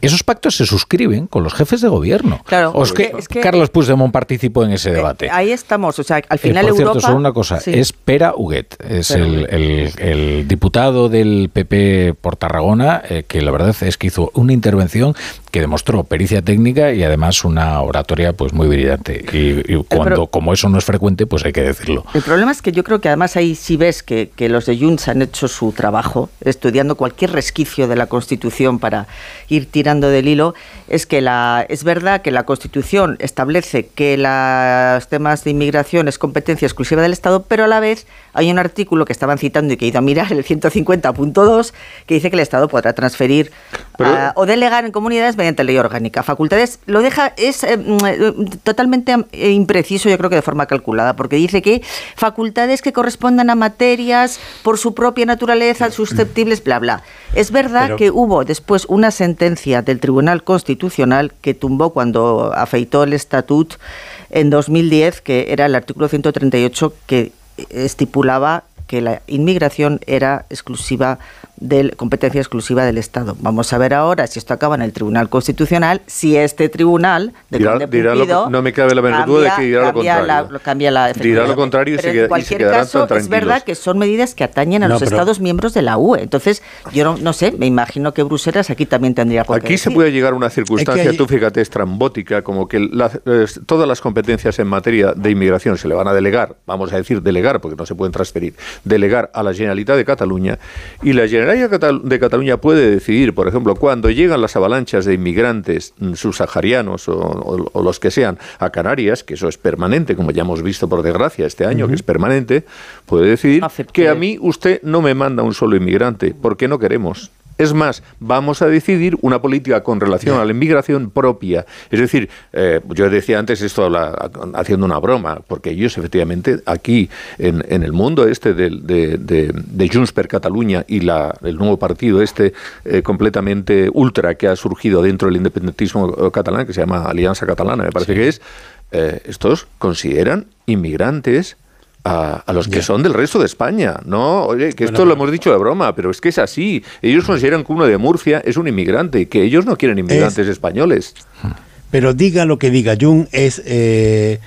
Esos pactos se suscriben con los jefes de gobierno. Claro, es que, Carlos Puigdemont participó en ese eh, debate. ahí estamos, o sea, al final eh, por Europa... cierto, solo una cosa, es Pera Huguet, es el, diputado del PP por Tarragona, eh, que la verdad es que hizo una intervención que demostró pericia técnica y además una oratoria pues muy brillante. Y, cuando, como eso no es frecuente, pues hay que decirlo. El problema es que yo creo que además ahí si ves que, que los de Junts han hecho su trabajo, estudiando cualquier resquicio de la Constitución para ir tirando del hilo, es que la, es verdad que la Constitución establece que los temas de inmigración es competencia exclusiva del Estado, pero a la vez hay un artículo que estaban citando y que he ido a mirar, el 150.2, que dice que el Estado podrá transferir o delegar en comunidades mediante ley orgánica. Facultades lo deja, es eh, mm, eh, totalmente eh, impreciso, yo creo que de forma calculada, porque dice que facultades que correspondan a materias por su propia naturaleza susceptibles, bla, bla. Es verdad que hubo después una sentencia del Tribunal Constitucional que tumbó cuando afeitó el estatut en 2010, que era el artículo 138 que estipulaba que la inmigración era exclusiva de competencia exclusiva del Estado. Vamos a ver ahora si esto acaba en el Tribunal Constitucional, si este tribunal de dirá, no me cabe la menor duda de que dirá lo contrario. cambia la dirá lo contrario y se, en cualquier caso es verdad que son medidas que atañen a los Estados miembros de la UE. Entonces, yo no, sé, me imagino que Bruselas aquí también tendría por Aquí se puede llegar a una circunstancia, tú fíjate, estrambótica, como que eh, todas las competencias en materia de inmigración se le van a delegar, vamos a decir delegar, porque no se pueden transferir, delegar a la Generalitat de Cataluña y la Generalitat de Cataluña puede decidir, por ejemplo, cuando llegan las avalanchas de inmigrantes mm, subsaharianos o, los que sean a Canarias, que eso es permanente, como ya hemos visto por desgracia este año, que es permanente, puede decidir que a mí usted no me manda un solo inmigrante, porque no queremos. Es más, vamos a decidir una política con relación a la inmigración propia. Es decir, eh, yo decía antes esto haciendo una broma, porque ellos efectivamente aquí en, el mundo este de, de, Junts per Cataluña y la, el nuevo partido este eh, completamente ultra que ha surgido dentro del independentismo catalán, que se llama Alianza Catalana, me parece que es, eh, estos consideran inmigrantes a, los que son del resto de España. No, oye, que esto lo hemos dicho de broma, pero es que es así. Ellos consideran que uno de Murcia es un inmigrante y que ellos no quieren inmigrantes españoles. Pero diga lo que diga Jung, es eh,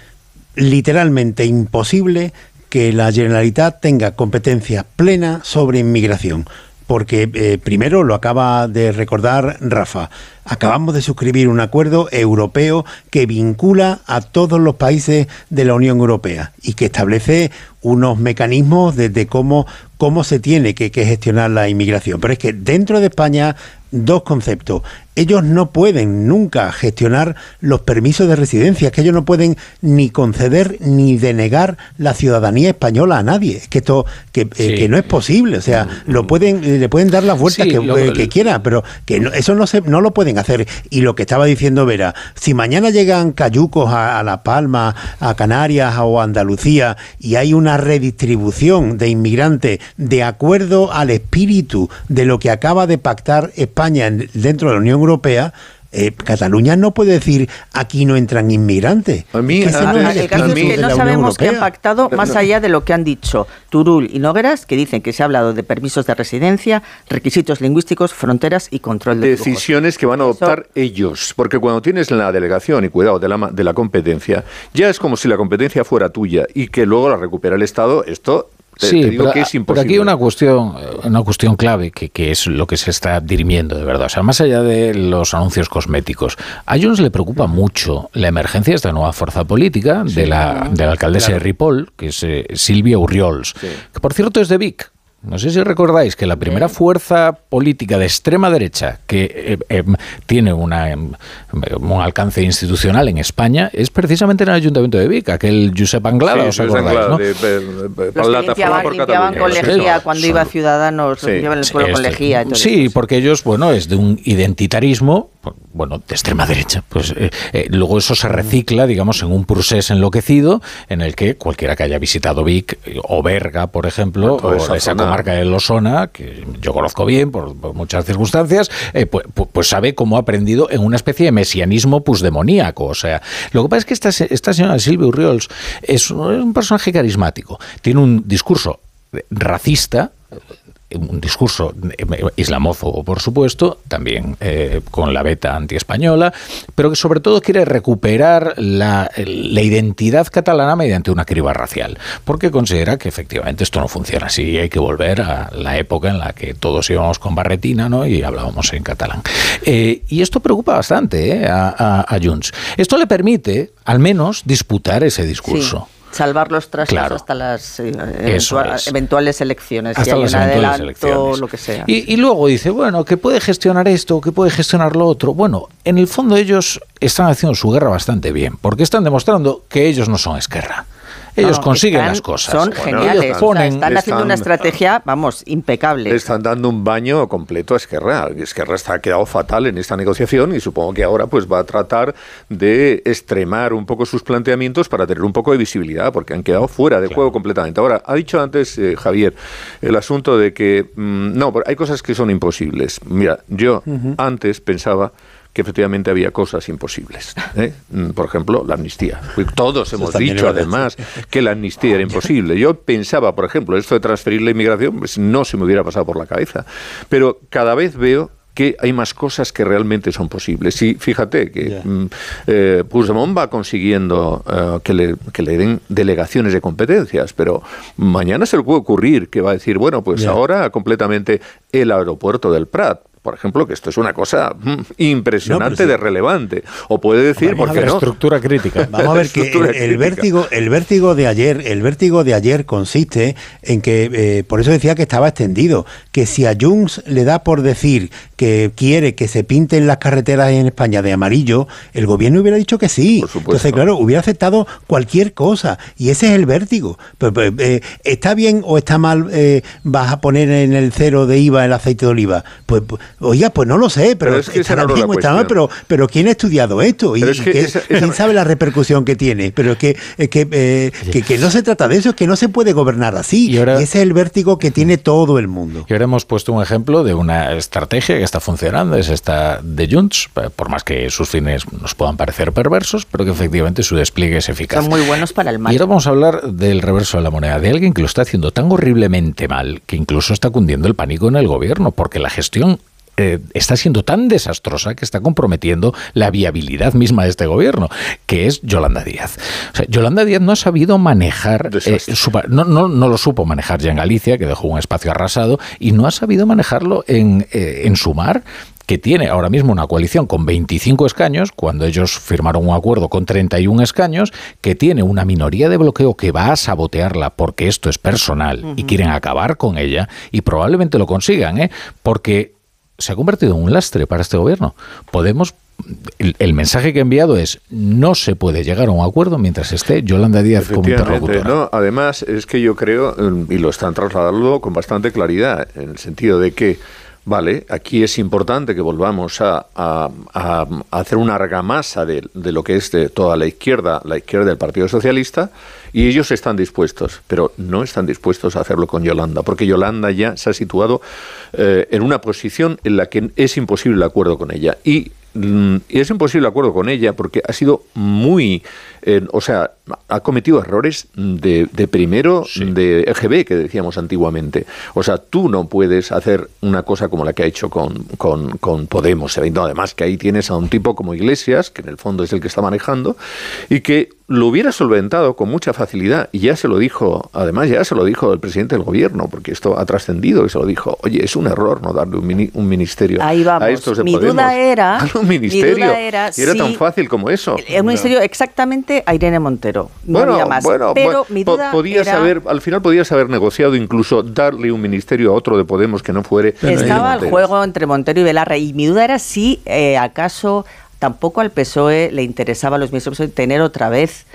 literalmente imposible que la Generalitat tenga competencia plena sobre inmigración porque eh, primero lo acaba de recordar Rafa, acabamos de suscribir un acuerdo europeo que vincula a todos los países de la Unión Europea y que establece unos mecanismos de, cómo, cómo se tiene que, gestionar la inmigración. Pero es que dentro de España, dos conceptos. Ellos no pueden nunca gestionar los permisos de residencia, que ellos no pueden ni conceder ni denegar la ciudadanía española a nadie, que esto que, eh, no es posible, o sea, mm. lo pueden le pueden dar las vueltas que, eh, quieran, pero que eso no se no lo pueden hacer. Y lo que estaba diciendo Vera, si mañana llegan cayucos a, a La Palma, a Canarias o a Andalucía y hay una redistribución de inmigrantes de acuerdo al espíritu de lo que acaba de pactar España dentro de la Unión Europea, eh, Cataluña no puede decir aquí no entran inmigrantes. A mí, el caso es que no sabemos qué han pactado más allá de lo que han dicho Turul y Nogueras, que dicen que se ha hablado de permisos de residencia, requisitos lingüísticos, fronteras y control de Decisiones que van a adoptar ellos, porque cuando tienes la delegación y cuidado de la, de la competencia, ya es como si la competencia fuera tuya y que luego la recupera el Estado, esto sí, pero, que es imposible. aquí una cuestión, una cuestión clave que, que, es lo que se está dirimiendo de verdad. O sea, más allá de los anuncios cosméticos, a Jones le preocupa mucho la emergencia de esta nueva fuerza política de, la, de la alcaldesa de Ripoll, que es eh, Silvia Urriols, que por cierto es de Vic. No sé si recordáis que la primera fuerza política de extrema derecha que eh, eh, tiene una, em, un alcance institucional en España es precisamente en el Ayuntamiento de Vic, aquel Josep Anglada, ¿os acordáis? ¿no? De, con lejía cuando iba Ciudadanos, sí, el pueblo con lejía. Sí, porque ellos, bueno, es de un identitarismo bueno, de extrema derecha. Pues eh, eh, luego eso se recicla, digamos, en un procés enloquecido en el que cualquiera que haya visitado Vic o Berga, por ejemplo, o esa, comarca de Losona, que yo conozco bien por, muchas circunstancias, pues, pues, sabe cómo ha aprendido en una especie de mesianismo pusdemoníaco. O sea, lo que pasa es que esta, esta señora Silvia Urriols es un personaje carismático, tiene un discurso racista un discurso islamófobo, por supuesto, también eh, con la beta antiespañola, pero que sobre todo quiere recuperar la, identidad catalana mediante una criba racial, porque considera que efectivamente esto no funciona así y hay que volver a la época en la que todos íbamos con barretina ¿no? y hablábamos en catalán. Eh, y esto preocupa bastante eh, a, a, Junts. Esto le permite, al menos, disputar ese discurso salvar los trastos hasta las eh, eventuales elecciones, hasta las eventuales elecciones. lo que sea. Y, y, luego dice, bueno, que puede gestionar esto, que puede gestionar lo otro. Bueno, en el fondo ellos están haciendo su guerra bastante bien, porque están demostrando que ellos no son Esquerra. Ellos consiguen las cosas. Son geniales. están haciendo una estrategia, vamos, impecable. están dando un baño completo a Esquerra. Esquerra está ha quedado fatal en esta negociación y supongo que ahora pues va a tratar de extremar un poco sus planteamientos para tener un poco de visibilidad, porque han quedado fuera de juego completamente. Ahora, ha dicho antes eh, Javier el asunto de que mm, no, hay cosas que son imposibles. Mira, yo antes pensaba que efectivamente había cosas imposibles. ¿eh? Mm, por ejemplo, la amnistía. Todos hemos dicho, además, que la amnistía era imposible. Yo pensaba, por ejemplo, esto de transferir la inmigración, pues no se me hubiera pasado por la cabeza. Pero cada vez veo que hay más cosas que realmente son posibles. Y fíjate que mm, eh, Puigdemont va consiguiendo eh, que, le, que, le, den delegaciones de competencias, pero mañana se le puede ocurrir que va a decir, bueno, pues ahora completamente el aeropuerto del Prat por ejemplo, que esto es una cosa mm, impresionante de relevante. O puede decir, porque no? Estructura crítica. Vamos a ver [laughs] que el, vértigo, el vértigo de ayer, el vértigo de ayer consiste en que, eh, por eso decía que estaba extendido, que si a Junts le da por decir que quiere que se pinten las carreteras en España de amarillo, el gobierno hubiera dicho que sí. Entonces, claro, hubiera aceptado cualquier cosa. Y ese es el vértigo. Pues, pues, eh, ¿Está bien o está mal eh, vas a poner en el cero de IVA el aceite de oliva? Pues, pues Oiga, pues no lo sé, pero, es que está bien está mal, pero, pero ¿quién ha estudiado esto? ¿Y, quién sabe la repercusión que tiene? Pero es que, que, eh, que, no se trata de eso, es que no se puede gobernar así. Y, ese es el vértigo que tiene todo el mundo. Y ahora hemos puesto un ejemplo de una estrategia que está funcionando, es esta de Junts, por más que sus fines nos puedan parecer perversos, pero que efectivamente su despliegue es eficaz. Son muy buenos para el mal. Y ahora vamos a hablar del reverso de la moneda, de alguien que lo está haciendo tan horriblemente mal que incluso está cundiendo el pánico en el gobierno, porque la gestión eh, está siendo tan desastrosa que está comprometiendo la viabilidad misma de este gobierno, que es Yolanda Díaz. Yolanda Díaz no ha sabido manejar, eh, no, no, no, lo supo manejar ya en Galicia, que dejó un espacio arrasado, y no ha sabido manejarlo en, eh, en Sumar, que tiene ahora mismo una coalición con 25 escaños, cuando ellos firmaron un acuerdo con 31 escaños, que tiene una minoría de bloqueo que va a sabotearla porque esto es personal y quieren acabar con ella, y probablemente lo consigan, ¿eh? porque se ha convertido en un lastre para este gobierno. Podemos el, mensaje que he enviado es no se puede llegar a un acuerdo mientras esté Yolanda Díaz como interlocutora. No, además es que yo creo, mm, y lo están trasladando con bastante claridad, en el sentido de que Vale, aquí es importante que volvamos a, hacer una argamasa de, lo que es de toda la izquierda, la izquierda del Partido Socialista, y ellos están dispuestos, pero no están dispuestos a hacerlo con Yolanda, porque Yolanda ya se ha situado eh, en una posición en la que es imposible el acuerdo con ella. Y y es imposible acuerdo con ella porque ha sido muy, eh, o sea, ha cometido errores de, primero de EGB, que decíamos antiguamente. O sea, tú no puedes hacer una cosa como la que ha hecho con, con, con Podemos. Además, que ahí tienes a un tipo como Iglesias, que en el fondo es el que está manejando, y que lo hubiera solventado con mucha facilidad y ya se lo dijo, además ya se lo dijo el presidente del gobierno, porque esto ha trascendido y se lo dijo, oye, es un error no darle un, ministerio Ahí vamos. a estos de mi Duda era, [laughs] un ministerio. era, y era tan fácil como eso. El ministerio exactamente a Irene Montero. No bueno, había más. Bueno, Pero mi duda podías haber, al final podías haber negociado incluso darle un ministerio a otro de Podemos que no fuere. Estaba el juego entre Montero y Belarra y mi duda era si eh, acaso tampoco al PSOE le interesaba a los ministros tener otra vez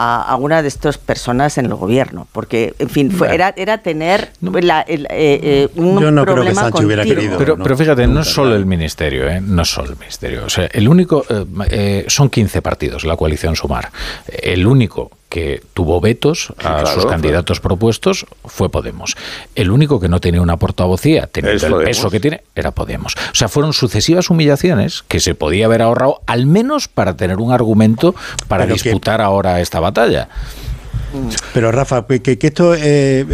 a, una de estas personas en el gobierno, porque, en fin, fue, era, era tener la, el, eh, eh, un Yo no creo que Sánchez hubiera querido. Pero, pero fíjate, no es solo el ministerio, ¿eh? no es solo el ministerio. O sea, el único, eh, son 15 partidos la coalición Sumar. El único que tuvo vetos a sus candidatos propuestos fue Podemos. El único que no tenía una portavocía, teniendo el peso que tiene, era Podemos. O sea, fueron sucesivas humillaciones que se podía haber ahorrado, al menos para tener un argumento para disputar ahora esta batalla. Pero Rafa, que, esto, eh,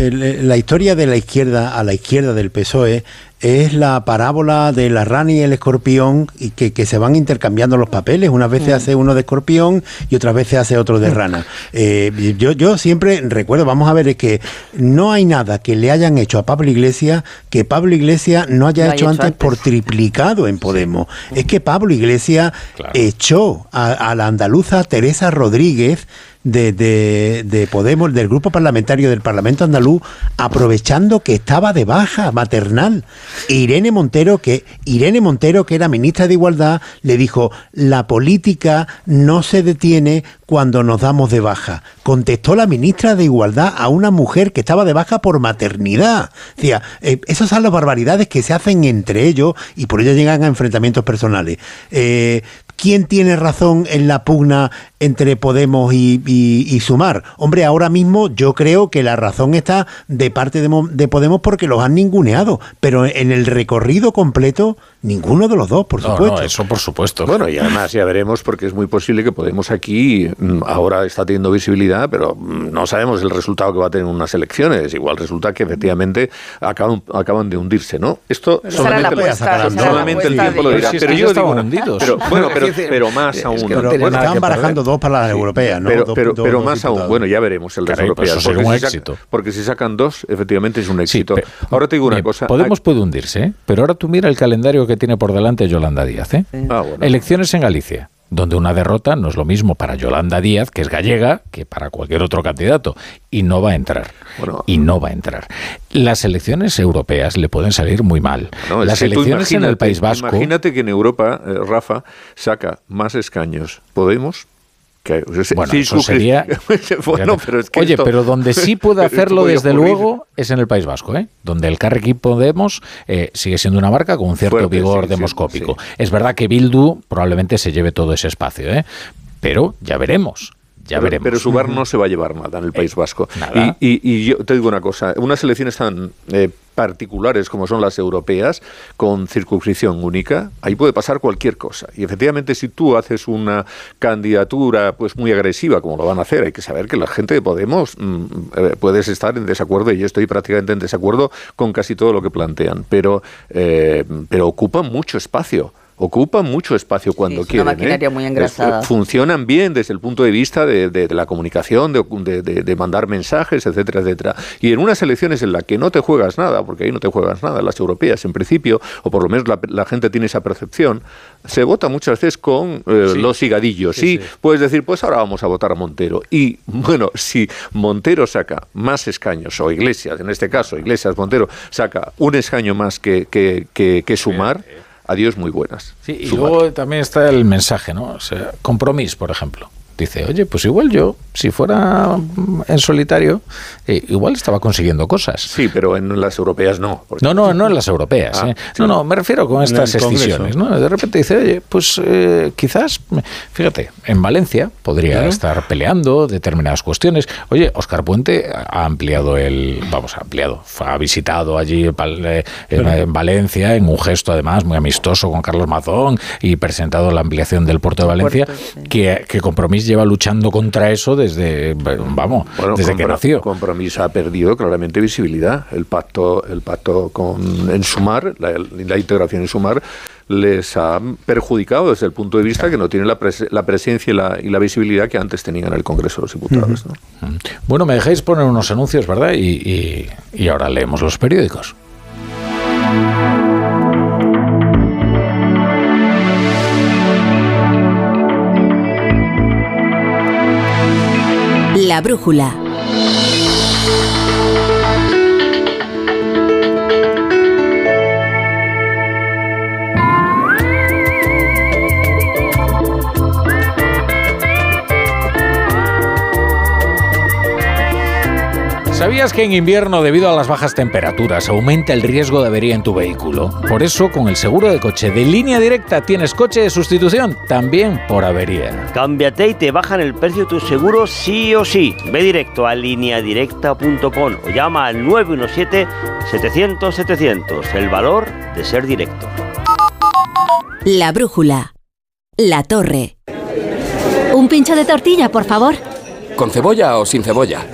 la historia de la izquierda a la izquierda del PSOE es la parábola de la rana y el escorpión y que, se van intercambiando los papeles. Unas veces hace uno de escorpión y otras veces hace otro de rana. [laughs] Eh, yo, yo siempre recuerdo, vamos a ver, es que no hay nada que le hayan hecho a Pablo Iglesias que Pablo Iglesias no haya hecho, antes, por triplicado en Podemos. Es que Pablo Iglesias echó a la andaluza Teresa Rodríguez de, de, Podemos, del grupo parlamentario del Parlamento andaluz, aprovechando que estaba de baja maternal. Irene Montero, que Irene Montero, que era ministra de Igualdad, le dijo: la política no se detiene cuando nos damos de baja. Contestó la ministra de Igualdad a una mujer que estaba de baja por maternidad. Decía, eh, esas son las barbaridades que se hacen entre ellos y por ello llegan a enfrentamientos personales. Eh, ¿Quién tiene razón en la pugna entre Podemos y, Sumar? Hombre, ahora mismo yo creo que la razón está de parte de, Podemos porque los han ninguneado, pero en el recorrido completo, ninguno de los dos, por supuesto. eso por supuesto. Bueno, y además ya veremos porque es muy posible que Podemos aquí mm, ahora está teniendo visibilidad, pero mm, no sabemos el resultado que va a tener unas elecciones. Igual resulta que efectivamente acaban, acaban de hundirse, ¿no? Esto solamente, el tiempo lo dirá. Pero yo digo, hundidos. Pero, bueno, pero pero, más aún. pero, están barajando dos para las europeas, ¿no? Pero, más aún. Bueno, ya veremos el de las europeas. Porque, un si éxito. porque si sacan dos, efectivamente es un éxito. ahora te digo una cosa. Podemos puede hundirse, ¿eh? pero ahora tú mira el calendario que tiene por delante Yolanda Díaz. ¿eh? Ah, Elecciones en Galicia donde una derrota no es lo mismo para Yolanda Díaz, que es gallega, que para cualquier otro candidato, y no va a entrar. y no va a entrar. Las elecciones europeas le pueden salir muy mal. Las elecciones en el País Vasco. Imagínate que en Europa, eh, Rafa, saca más escaños Podemos bueno, eso sería... Oye, pero donde sí puede [laughs] hacerlo desde luego es en el País Vasco, ¿eh? donde el Carrequín Podemos eh, sigue siendo una marca con un cierto vigor demoscópico. Es verdad que Bildu probablemente se lleve todo ese espacio, ¿eh? pero ya veremos. Ya pero, veremos. pero Subar no [laughs] se va a llevar nada en el País Vasco. Y, yo te digo una cosa, unas elecciones tan eh, particulares como son las europeas, con circunscripción única, ahí puede pasar cualquier cosa. Y efectivamente, si tú haces una candidatura pues muy agresiva, como lo van a hacer, hay que saber que la gente de Podemos mm, eh, puedes estar en desacuerdo, y yo estoy prácticamente en desacuerdo con casi todo lo que plantean, pero, eh, pero ocupan mucho espacio ocupan mucho espacio cuando es quieren. Una maquinaria ¿eh? muy engrasada. funcionan bien desde el punto de vista de, la comunicación, de, de, mandar mensajes, etcétera, etcétera. Y en unas elecciones en las que no te juegas nada, porque ahí no te juegas nada, las europeas en principio, o por lo menos la, gente tiene esa percepción, se vota muchas veces con eh, los higadillos. Sí, puedes decir, pues ahora vamos a votar a Montero. Y bueno, si Montero saca más escaños, o Iglesias, en este caso, Iglesias Montero saca un escaño más que, que, que sumar, adiós muy buenas. Sí, y luego también está el mensaje, ¿no? O sea, compromiso, por ejemplo dice, oye, pues igual yo, si fuera en solitario, eh, igual estaba consiguiendo cosas. Sí, pero en las europeas no. No, no, no en las europeas. Ah, ¿eh? No, no, me refiero con estas excisiones. ¿no? De repente dice, oye, pues eh, quizás, fíjate, en Valencia podría estar peleando determinadas cuestiones. Oye, Oscar Puente ha ampliado el, vamos, ha ampliado, ha visitado allí en, Valencia en un gesto además muy amistoso con Carlos Mazón y presentado la ampliación del puerto de Valencia, que, que compromiso lleva luchando contra eso desde, vamos, desde que nació. Compromiso ha perdido claramente visibilidad. El pacto, el pacto con, en Sumar, la, la integración en Sumar, les ha perjudicado desde el punto de vista que no tienen la, presencia y la, y la, visibilidad que antes tenían en el Congreso de los Diputados. Bueno, me dejáis poner unos anuncios, ¿verdad? y, y ahora leemos los periódicos. La brújula. ¿Sabías que en invierno, debido a las bajas temperaturas, aumenta el riesgo de avería en tu vehículo? Por eso, con el seguro de coche de línea directa tienes coche de sustitución, también por avería. Cámbiate y te bajan el precio de tu seguro sí o sí. Ve directo a lineadirecta.com o llama al 917-700-700. El valor de ser directo. La brújula. La torre. Un pincho de tortilla, por favor. ¿Con cebolla o sin cebolla?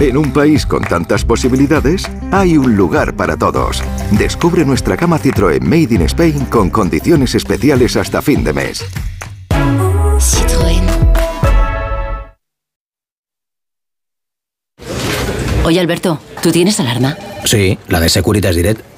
En un país con tantas posibilidades, hay un lugar para todos. Descubre nuestra cama Citroën Made in Spain con condiciones especiales hasta fin de mes. Citroën. Oye Alberto, ¿tú tienes alarma? Sí, la de Securitas Direct.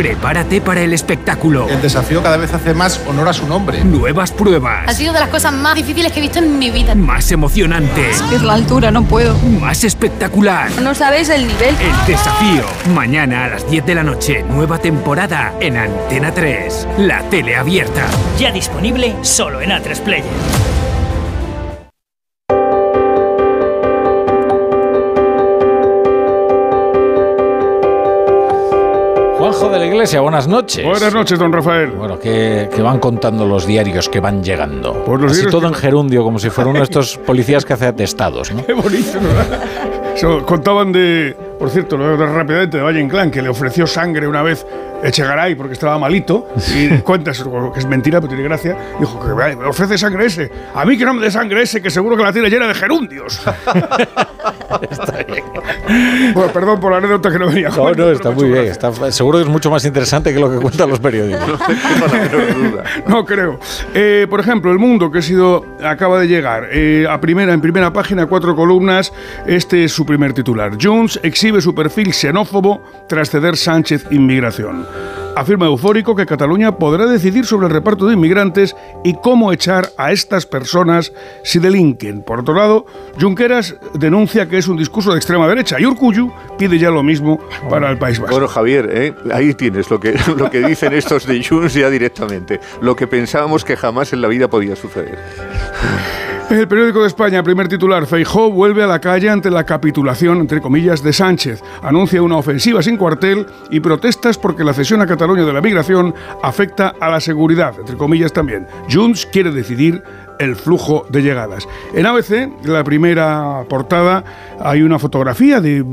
Prepárate para el espectáculo. El desafío cada vez hace más honor a su nombre. Nuevas pruebas. Ha sido de las cosas más difíciles que he visto en mi vida. Más emocionante. Es la altura, no puedo. Más espectacular. No sabéis el nivel. El desafío. Mañana a las 10 de la noche, nueva temporada en Antena 3. La tele abierta. Ya disponible solo en A3 Player. De la Iglesia, buenas noches. Buenas noches, don Rafael. Bueno, que, van contando los diarios que van llegando. Pues Así todo en gerundio, como si fuera uno de estos policías que hace atestados, ¿no? [laughs] Qué bonito, ¿no? [laughs] contaban de, por cierto, lo de rápidamente de Valle Inclán, que le ofreció sangre una vez Echegaray porque estaba malito y [laughs] cuentas que es mentira, pero tiene gracia. Dijo que me ofrece sangre ese. A mí que no me dé sangre ese, que seguro que la tiene llena de gerundios. [laughs] está bien. Bueno, perdón por la anécdota que no venía. No, no, está muy bien. Está, seguro que es mucho más interesante que lo que cuentan los periódicos. [laughs] no, creo. Eh, por ejemplo, El Mundo, que ha sido, acaba de llegar eh, a primera, en primera página, cuatro columnas. Este es su primer titular. Jones su perfil xenófobo tras ceder Sánchez Inmigración afirma eufórico que Cataluña podrá decidir sobre el reparto de inmigrantes y cómo echar a estas personas si delinquen. Por otro lado, Junqueras denuncia que es un discurso de extrema derecha y Urcuyu pide ya lo mismo para el País Vasco. Bueno, Javier, ¿eh? ahí tienes lo que, lo que dicen estos de Junts ya directamente, lo que pensábamos que jamás en la vida podía suceder. El periódico de España, primer titular, Feijó vuelve a la calle ante la capitulación, entre comillas, de Sánchez. Anuncia una ofensiva sin cuartel y protestas porque la cesión a Cataluña de la migración afecta a la seguridad, entre comillas también. Junts quiere decidir el flujo de llegadas. En ABC, la primera portada, hay una fotografía de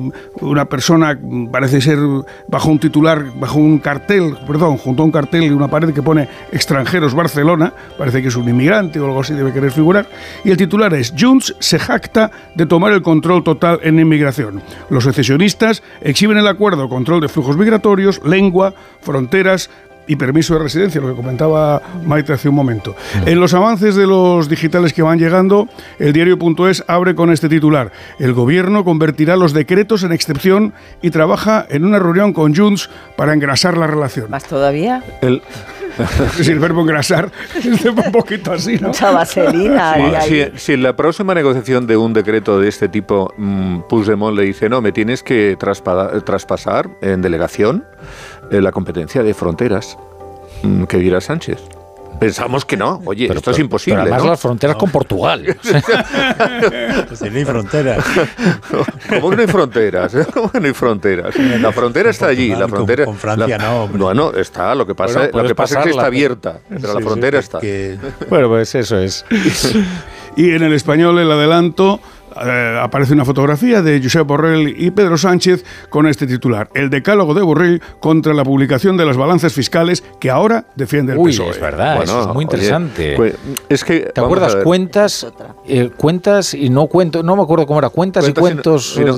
una persona, parece ser bajo un titular, bajo un cartel, perdón, junto a un cartel y una pared que pone extranjeros Barcelona, parece que es un inmigrante o algo así debe querer figurar, y el titular es Junts se jacta de tomar el control total en inmigración. Los secesionistas exhiben el acuerdo control de flujos migratorios, lengua, fronteras, y permiso de residencia, lo que comentaba Maite hace un momento. En los avances de los digitales que van llegando, el diario.es abre con este titular. El gobierno convertirá los decretos en excepción y trabaja en una reunión con Junts para engrasar la relación. ¿Más todavía? El... [laughs] si el verbo engrasar [laughs] es un poquito así, ¿no? Mucha vaselina. si, si, en la próxima negociación de un decreto de este tipo mmm, Puigdemont le dice, no, me tienes que traspasar en delegación la competencia de fronteras, mm, ¿qué dirá Sánchez? Pensamos que no. Oye, pero, esto es imposible. Pero además ¿no? las fronteras no. con Portugal. [laughs] pues no hay fronteras. [laughs] ¿Cómo que no hay fronteras? ¿Cómo que no hay fronteras? La frontera está allí. La frontera, con, con Francia la, no. Hombre. No, no, está. Lo que pasa, bueno, lo que pasa es que está abierta. Pero sí, la frontera sí, está. Que... Bueno, pues eso es. [laughs] y en el español, el adelanto. Eh, aparece una fotografía de Josep Borrell y Pedro Sánchez con este titular: El decálogo de Borrell contra la publicación de las balanzas fiscales que ahora defiende el Uy, PSOE. es verdad, bueno, eso es muy interesante. Oye, es que, ¿Te acuerdas? Cuentas, eh, cuentas y no cuentos, no me acuerdo cómo era, cuentas, cuentas y cuentos y no,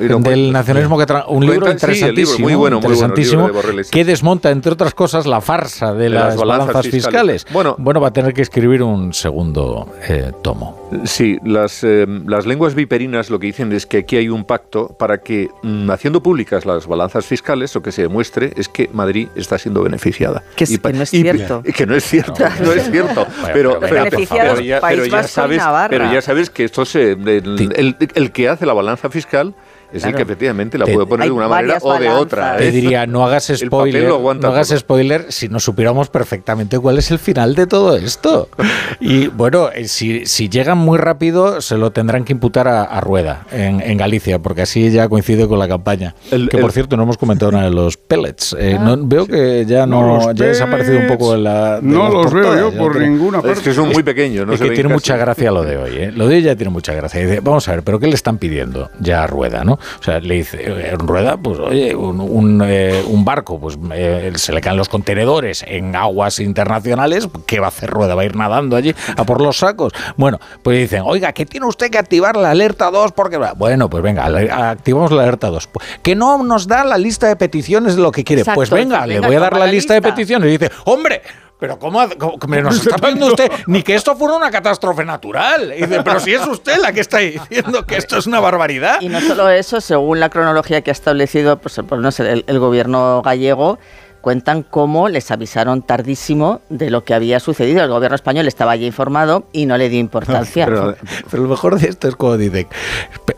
y no, del nacionalismo que tra un libro Cuentas, interesantísimo, sí, libro, muy bueno, interesantísimo muy bueno, Borrell, sí. que desmonta entre otras cosas la farsa de, de las, las, balanzas, balanzas fiscales. fiscales. Bueno, bueno, va a tener que escribir un segundo eh, tomo. Sí, las, eh, las lenguas viperinas lo que dicen es que aquí hay un pacto para que, mmm, haciendo públicas las balanzas fiscales, lo que se demuestre es que Madrid está siendo beneficiada. Que, y, que no es cierto. Y, [laughs] que no es cierto, no, no es cierto. [laughs] pero, pero, pero, ya, pero, ya sabes, pero ya sabes que esto se, el, el, el que hace la balanza fiscal es claro. el que efectivamente la te, puede poner de una manera o de otra. Te diría, no hagas spoiler, no hagas spoiler si no supiéramos perfectamente cuál es el final de todo esto. y bueno, eh, si, si llegan muy rápido, se lo tendrán que imputar a, a Rueda en, en, Galicia, porque así ya coincide con la campaña. El, que por el, cierto, no hemos comentado nada de los pellets. Eh, ah, no, veo sí. que ya no, no ya ha desaparecido un poco en la. No los portadas, veo yo por creo. ninguna parte. Es que son muy pequeños, ¿no? Es que tiene mucha gracia lo de hoy. ¿eh? Lo de hoy ya tiene mucha gracia. Dice, vamos a ver, ¿pero qué le están pidiendo ya a Rueda, no? O sea, le dice, en rueda, pues oye, un, un, eh, un barco, pues eh, se le caen los contenedores en aguas internacionales, ¿qué va a hacer rueda? ¿Va a ir nadando allí a por los sacos? Bueno, pues dicen, oiga, que tiene usted que activar la alerta 2 porque... Bueno, pues venga, activamos la alerta 2. Que no nos da la lista de peticiones de lo que quiere. Exacto, pues venga, le voy a dar la, la lista, lista de peticiones. Y dice, hombre, pero ¿cómo, cómo nos está pidiendo usted ni que esto fuera una catástrofe natural? Y dice, pero si es usted la que está diciendo que esto es una barbaridad. Y no solo eso, según la cronología que ha establecido pues, pues no sé, el, el gobierno gallego, cuentan cómo les avisaron tardísimo de lo que había sucedido. El gobierno español estaba ya informado y no le dio importancia. [laughs] Pero, pero lo mejor de esto es como dice,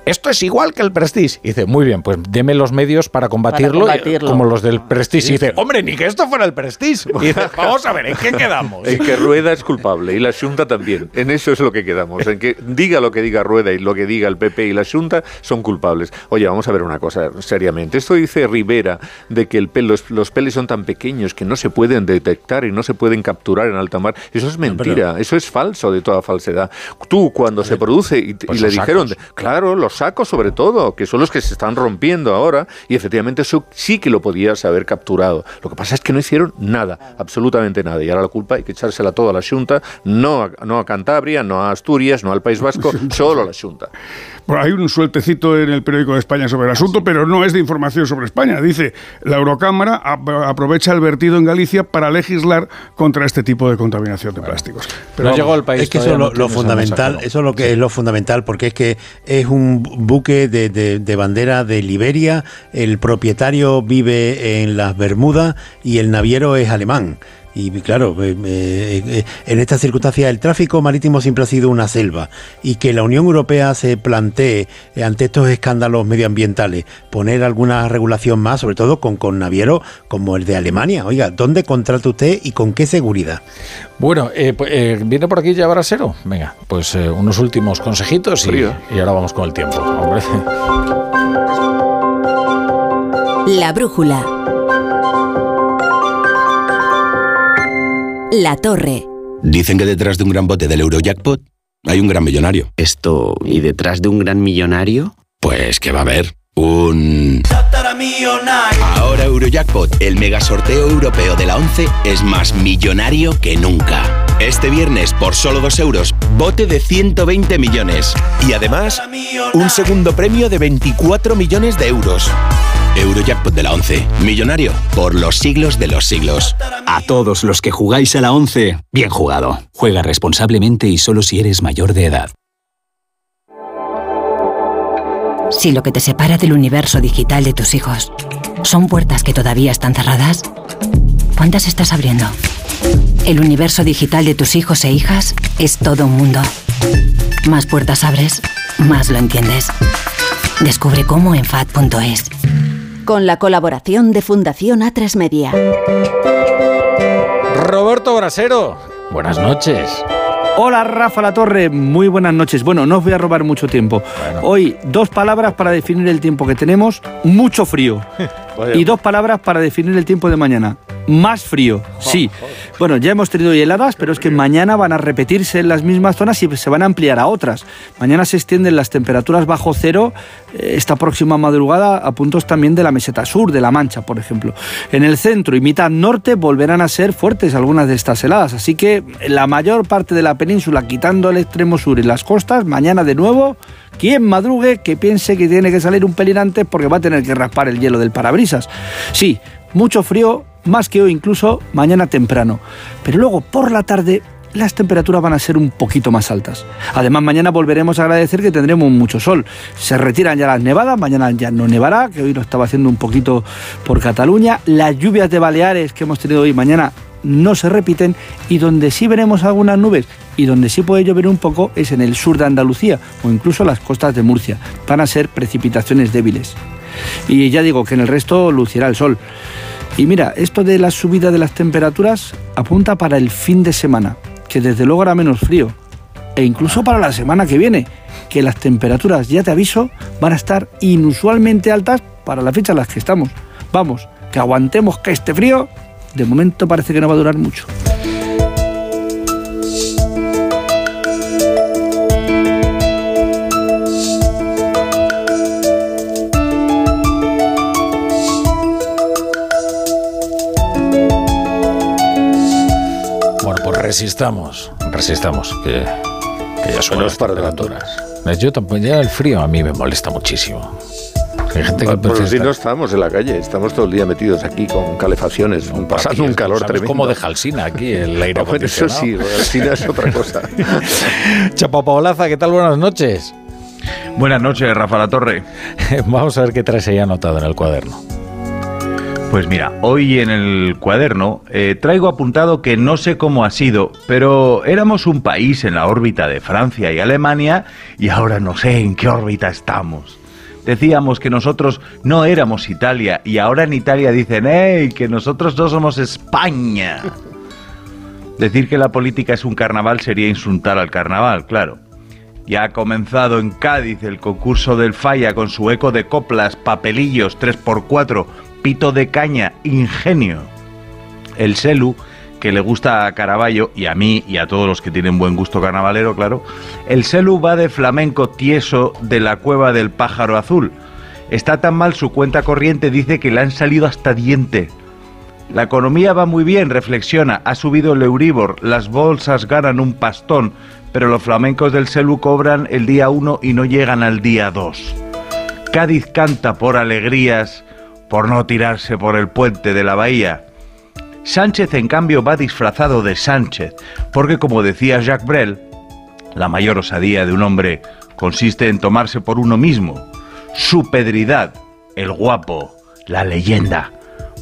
esto es igual que el Prestige. Y dice, muy bien, pues deme los medios para combatirlo, para combatirlo. como los del Prestige. Y dice, hombre, ni que esto fuera el Prestige. [laughs] Y dice, vamos a ver, ¿en qué quedamos? En que Rueda es culpable y la Junta también. En eso es lo que quedamos. En que diga lo que diga Rueda y lo que diga el PP y la Junta son culpables. Oye, vamos a ver una cosa seriamente. Esto dice Rivera de que el los, los peles son tan pequeños que no se pueden detectar y no se pueden capturar en alta mar. Eso es mentira, no, eso es falso de toda falsedad. Tú, cuando se produce y, pues y le dijeron, sacos. claro, los sacos sobre todo, que son los que se están rompiendo ahora, y efectivamente eso sí que lo podías haber capturado. Lo que pasa es que no hicieron nada, absolutamente nada. Y ahora la culpa hay que echársela toda a la Junta, no a, no a Cantabria, no a Asturias, no al País Vasco, [laughs] solo a la Junta. Bueno, hay un sueltecito en el periódico de España sobre el asunto, pero no es de información sobre España. Dice, la Eurocámara aprovecha el vertido en Galicia para legislar contra este tipo de contaminación de plásticos. Pero no vamos, llegó al país. Es que eso es lo, lo fundamental, eso es lo que sí. es lo fundamental, porque es que es un buque de, de, de, bandera de Liberia, el propietario vive en las Bermudas y el naviero es alemán. Y claro, eh, eh, en estas circunstancias el tráfico marítimo siempre ha sido una selva y que la Unión Europea se plantee eh, ante estos escándalos medioambientales poner alguna regulación más, sobre todo con, con navieros como el de Alemania. Oiga, ¿dónde contrata usted y con qué seguridad? Bueno, pues, viene por aquí ya Brasero. Venga, pues unos últimos consejitos y, y ahora vamos con el tiempo. Hombre. La brújula. La Torre. Dicen que detrás de un gran bote del Eurojackpot hay un gran millonario. Esto, ¿y detrás de un gran millonario? Pues que va a haber un... Ahora Eurojackpot, el mega sorteo europeo de la 11, es más millonario que nunca. Este viernes, por solo 2 euros, bote de 120 millones. Y además, un segundo premio de 24 millones de euros. Eurojackpot de la 11. Millonario por los siglos de los siglos. A todos los que jugáis a la 11, bien jugado. Juega responsablemente y solo si eres mayor de edad. Si lo que te separa del universo digital de tus hijos son puertas que todavía están cerradas, ¿cuántas estás abriendo? El universo digital de tus hijos e hijas es todo un mundo. Más puertas abres, más lo entiendes. Descubre cómo en FAD.es. Con la colaboración de Fundación A3 Media. Roberto Brasero, buenas noches. Hola Rafa La Torre, muy buenas noches. Bueno, no os voy a robar mucho tiempo. Hoy dos palabras para definir el tiempo que tenemos, mucho frío. [laughs] y dos palabras para definir el tiempo de mañana, más frío. Sí. Bueno, ya hemos tenido heladas, pero es que mañana van a repetirse en las mismas zonas y se van a ampliar a otras. Mañana se extienden las temperaturas bajo cero eh, esta próxima madrugada a puntos también de la meseta sur, de La Mancha, por ejemplo. En el centro y mitad norte volverán a ser fuertes algunas de estas heladas, así que la mayor parte de la península, quitando el extremo sur y las costas, mañana de nuevo quien madrugue que piense que tiene que salir un pelín antes porque va a tener que raspar el hielo del parabrisas. Sí, mucho frío, más que hoy incluso mañana temprano. Pero luego por la tarde las temperaturas van a ser un poquito más altas. Además, mañana volveremos a agradecer que tendremos mucho sol. Se retiran ya las nevadas, mañana ya no nevará, que hoy lo estaba haciendo un poquito por Cataluña. Las lluvias de Baleares que hemos tenido hoy mañana no se repiten y donde sí veremos algunas nubes y donde sí puede llover un poco es en el sur de Andalucía o incluso las costas de Murcia. Van a ser precipitaciones débiles. Y ya digo que en el resto lucirá el sol. Y mira, esto de la subida de las temperaturas apunta para el fin de semana, que desde luego hará menos frío. E incluso para la semana que viene, que las temperaturas, ya te aviso, van a estar inusualmente altas para la fecha en las que estamos. Vamos, que aguantemos que este frío, de momento parece que no va a durar mucho. Resistamos, resistamos, que, que ya son las temperaturas. Yo tampoco, ya el frío a mí me molesta muchísimo. Hay gente que Por no estamos en la calle, estamos todo el día metidos aquí con calefacciones, pasando un calor ¿Sabes tremendo. cómo deja Alsina aquí el aire bueno, eso sí, Alsina es otra cosa. [laughs] Chapa Paolaza, ¿qué tal? Buenas noches. Buenas noches, Rafa La Torre. [laughs] Vamos a ver qué traes ahí anotado en el cuaderno. Pues mira, hoy en el cuaderno eh, traigo apuntado que no sé cómo ha sido, pero éramos un país en la órbita de Francia y Alemania y ahora no sé en qué órbita estamos. Decíamos que nosotros no éramos Italia y ahora en Italia dicen, ¡hey! que nosotros no somos España. [laughs] Decir que la política es un carnaval sería insultar al carnaval, claro. Ya ha comenzado en Cádiz el concurso del Falla con su eco de coplas, papelillos, 3x4, pito de caña, ingenio. El Selu, que le gusta a Caraballo y a mí y a todos los que tienen buen gusto carnavalero, claro. El Selu va de flamenco tieso de la cueva del pájaro azul. Está tan mal su cuenta corriente, dice que le han salido hasta diente. La economía va muy bien, reflexiona. Ha subido el Euribor, las bolsas ganan un pastón, pero los flamencos del Selu cobran el día 1 y no llegan al día 2. Cádiz canta por alegrías, por no tirarse por el puente de la bahía. Sánchez, en cambio, va disfrazado de Sánchez, porque como decía Jacques Brel, la mayor osadía de un hombre consiste en tomarse por uno mismo. Su pedridad, el guapo, la leyenda.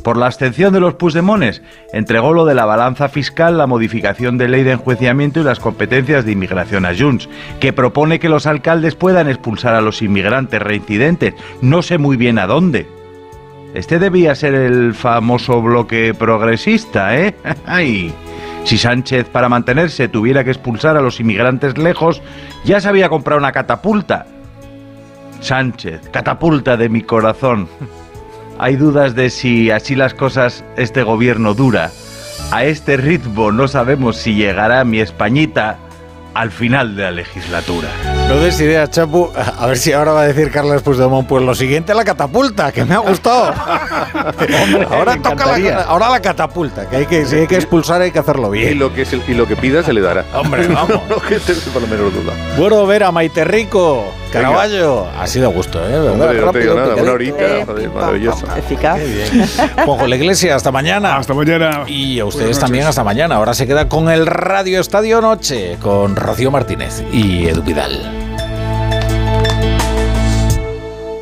Por la abstención de los Puigdemones, entregó lo de la balanza fiscal, la modificación de ley de enjuiciamiento y las competencias de inmigración a Junts, que propone que los alcaldes puedan expulsar a los inmigrantes reincidentes. No sé muy bien a dónde. Este debía ser el famoso bloque progresista, ¿eh? [laughs] Ay. Si Sánchez para mantenerse tuviera que expulsar a los inmigrantes lejos, ya se había comprado una catapulta. Sánchez, catapulta de mi corazón. [laughs] Hay dudas de si así las cosas este gobierno dura. A este ritmo no sabemos si llegará mi Españita al final de la legislatura. No des ideas, Chapu. A ver si ahora va a decir Carlos Puigdemont, pues lo siguiente la catapulta, que me ha gustado. [laughs] ahora toca la, ahora la catapulta, que hay que, si hay que expulsar hay que hacerlo bien. Y lo que, y lo que pida se le dará. Hombre, [laughs] vamos. no, que por lo menos duda. Bueno, ver a Maite Rico, Caraballo. Ha sido gusto, ¿eh? ¿Verdad? Hombre, no te digo nada, una horita, joder, maravilloso. Eficaz. Qué bien. Juanjo la Iglesia, hasta mañana. Hasta mañana. Y a ustedes también hasta mañana. Ahora se queda con el Radio Estadio Noche, con Rocío Martínez y Edu Vidal.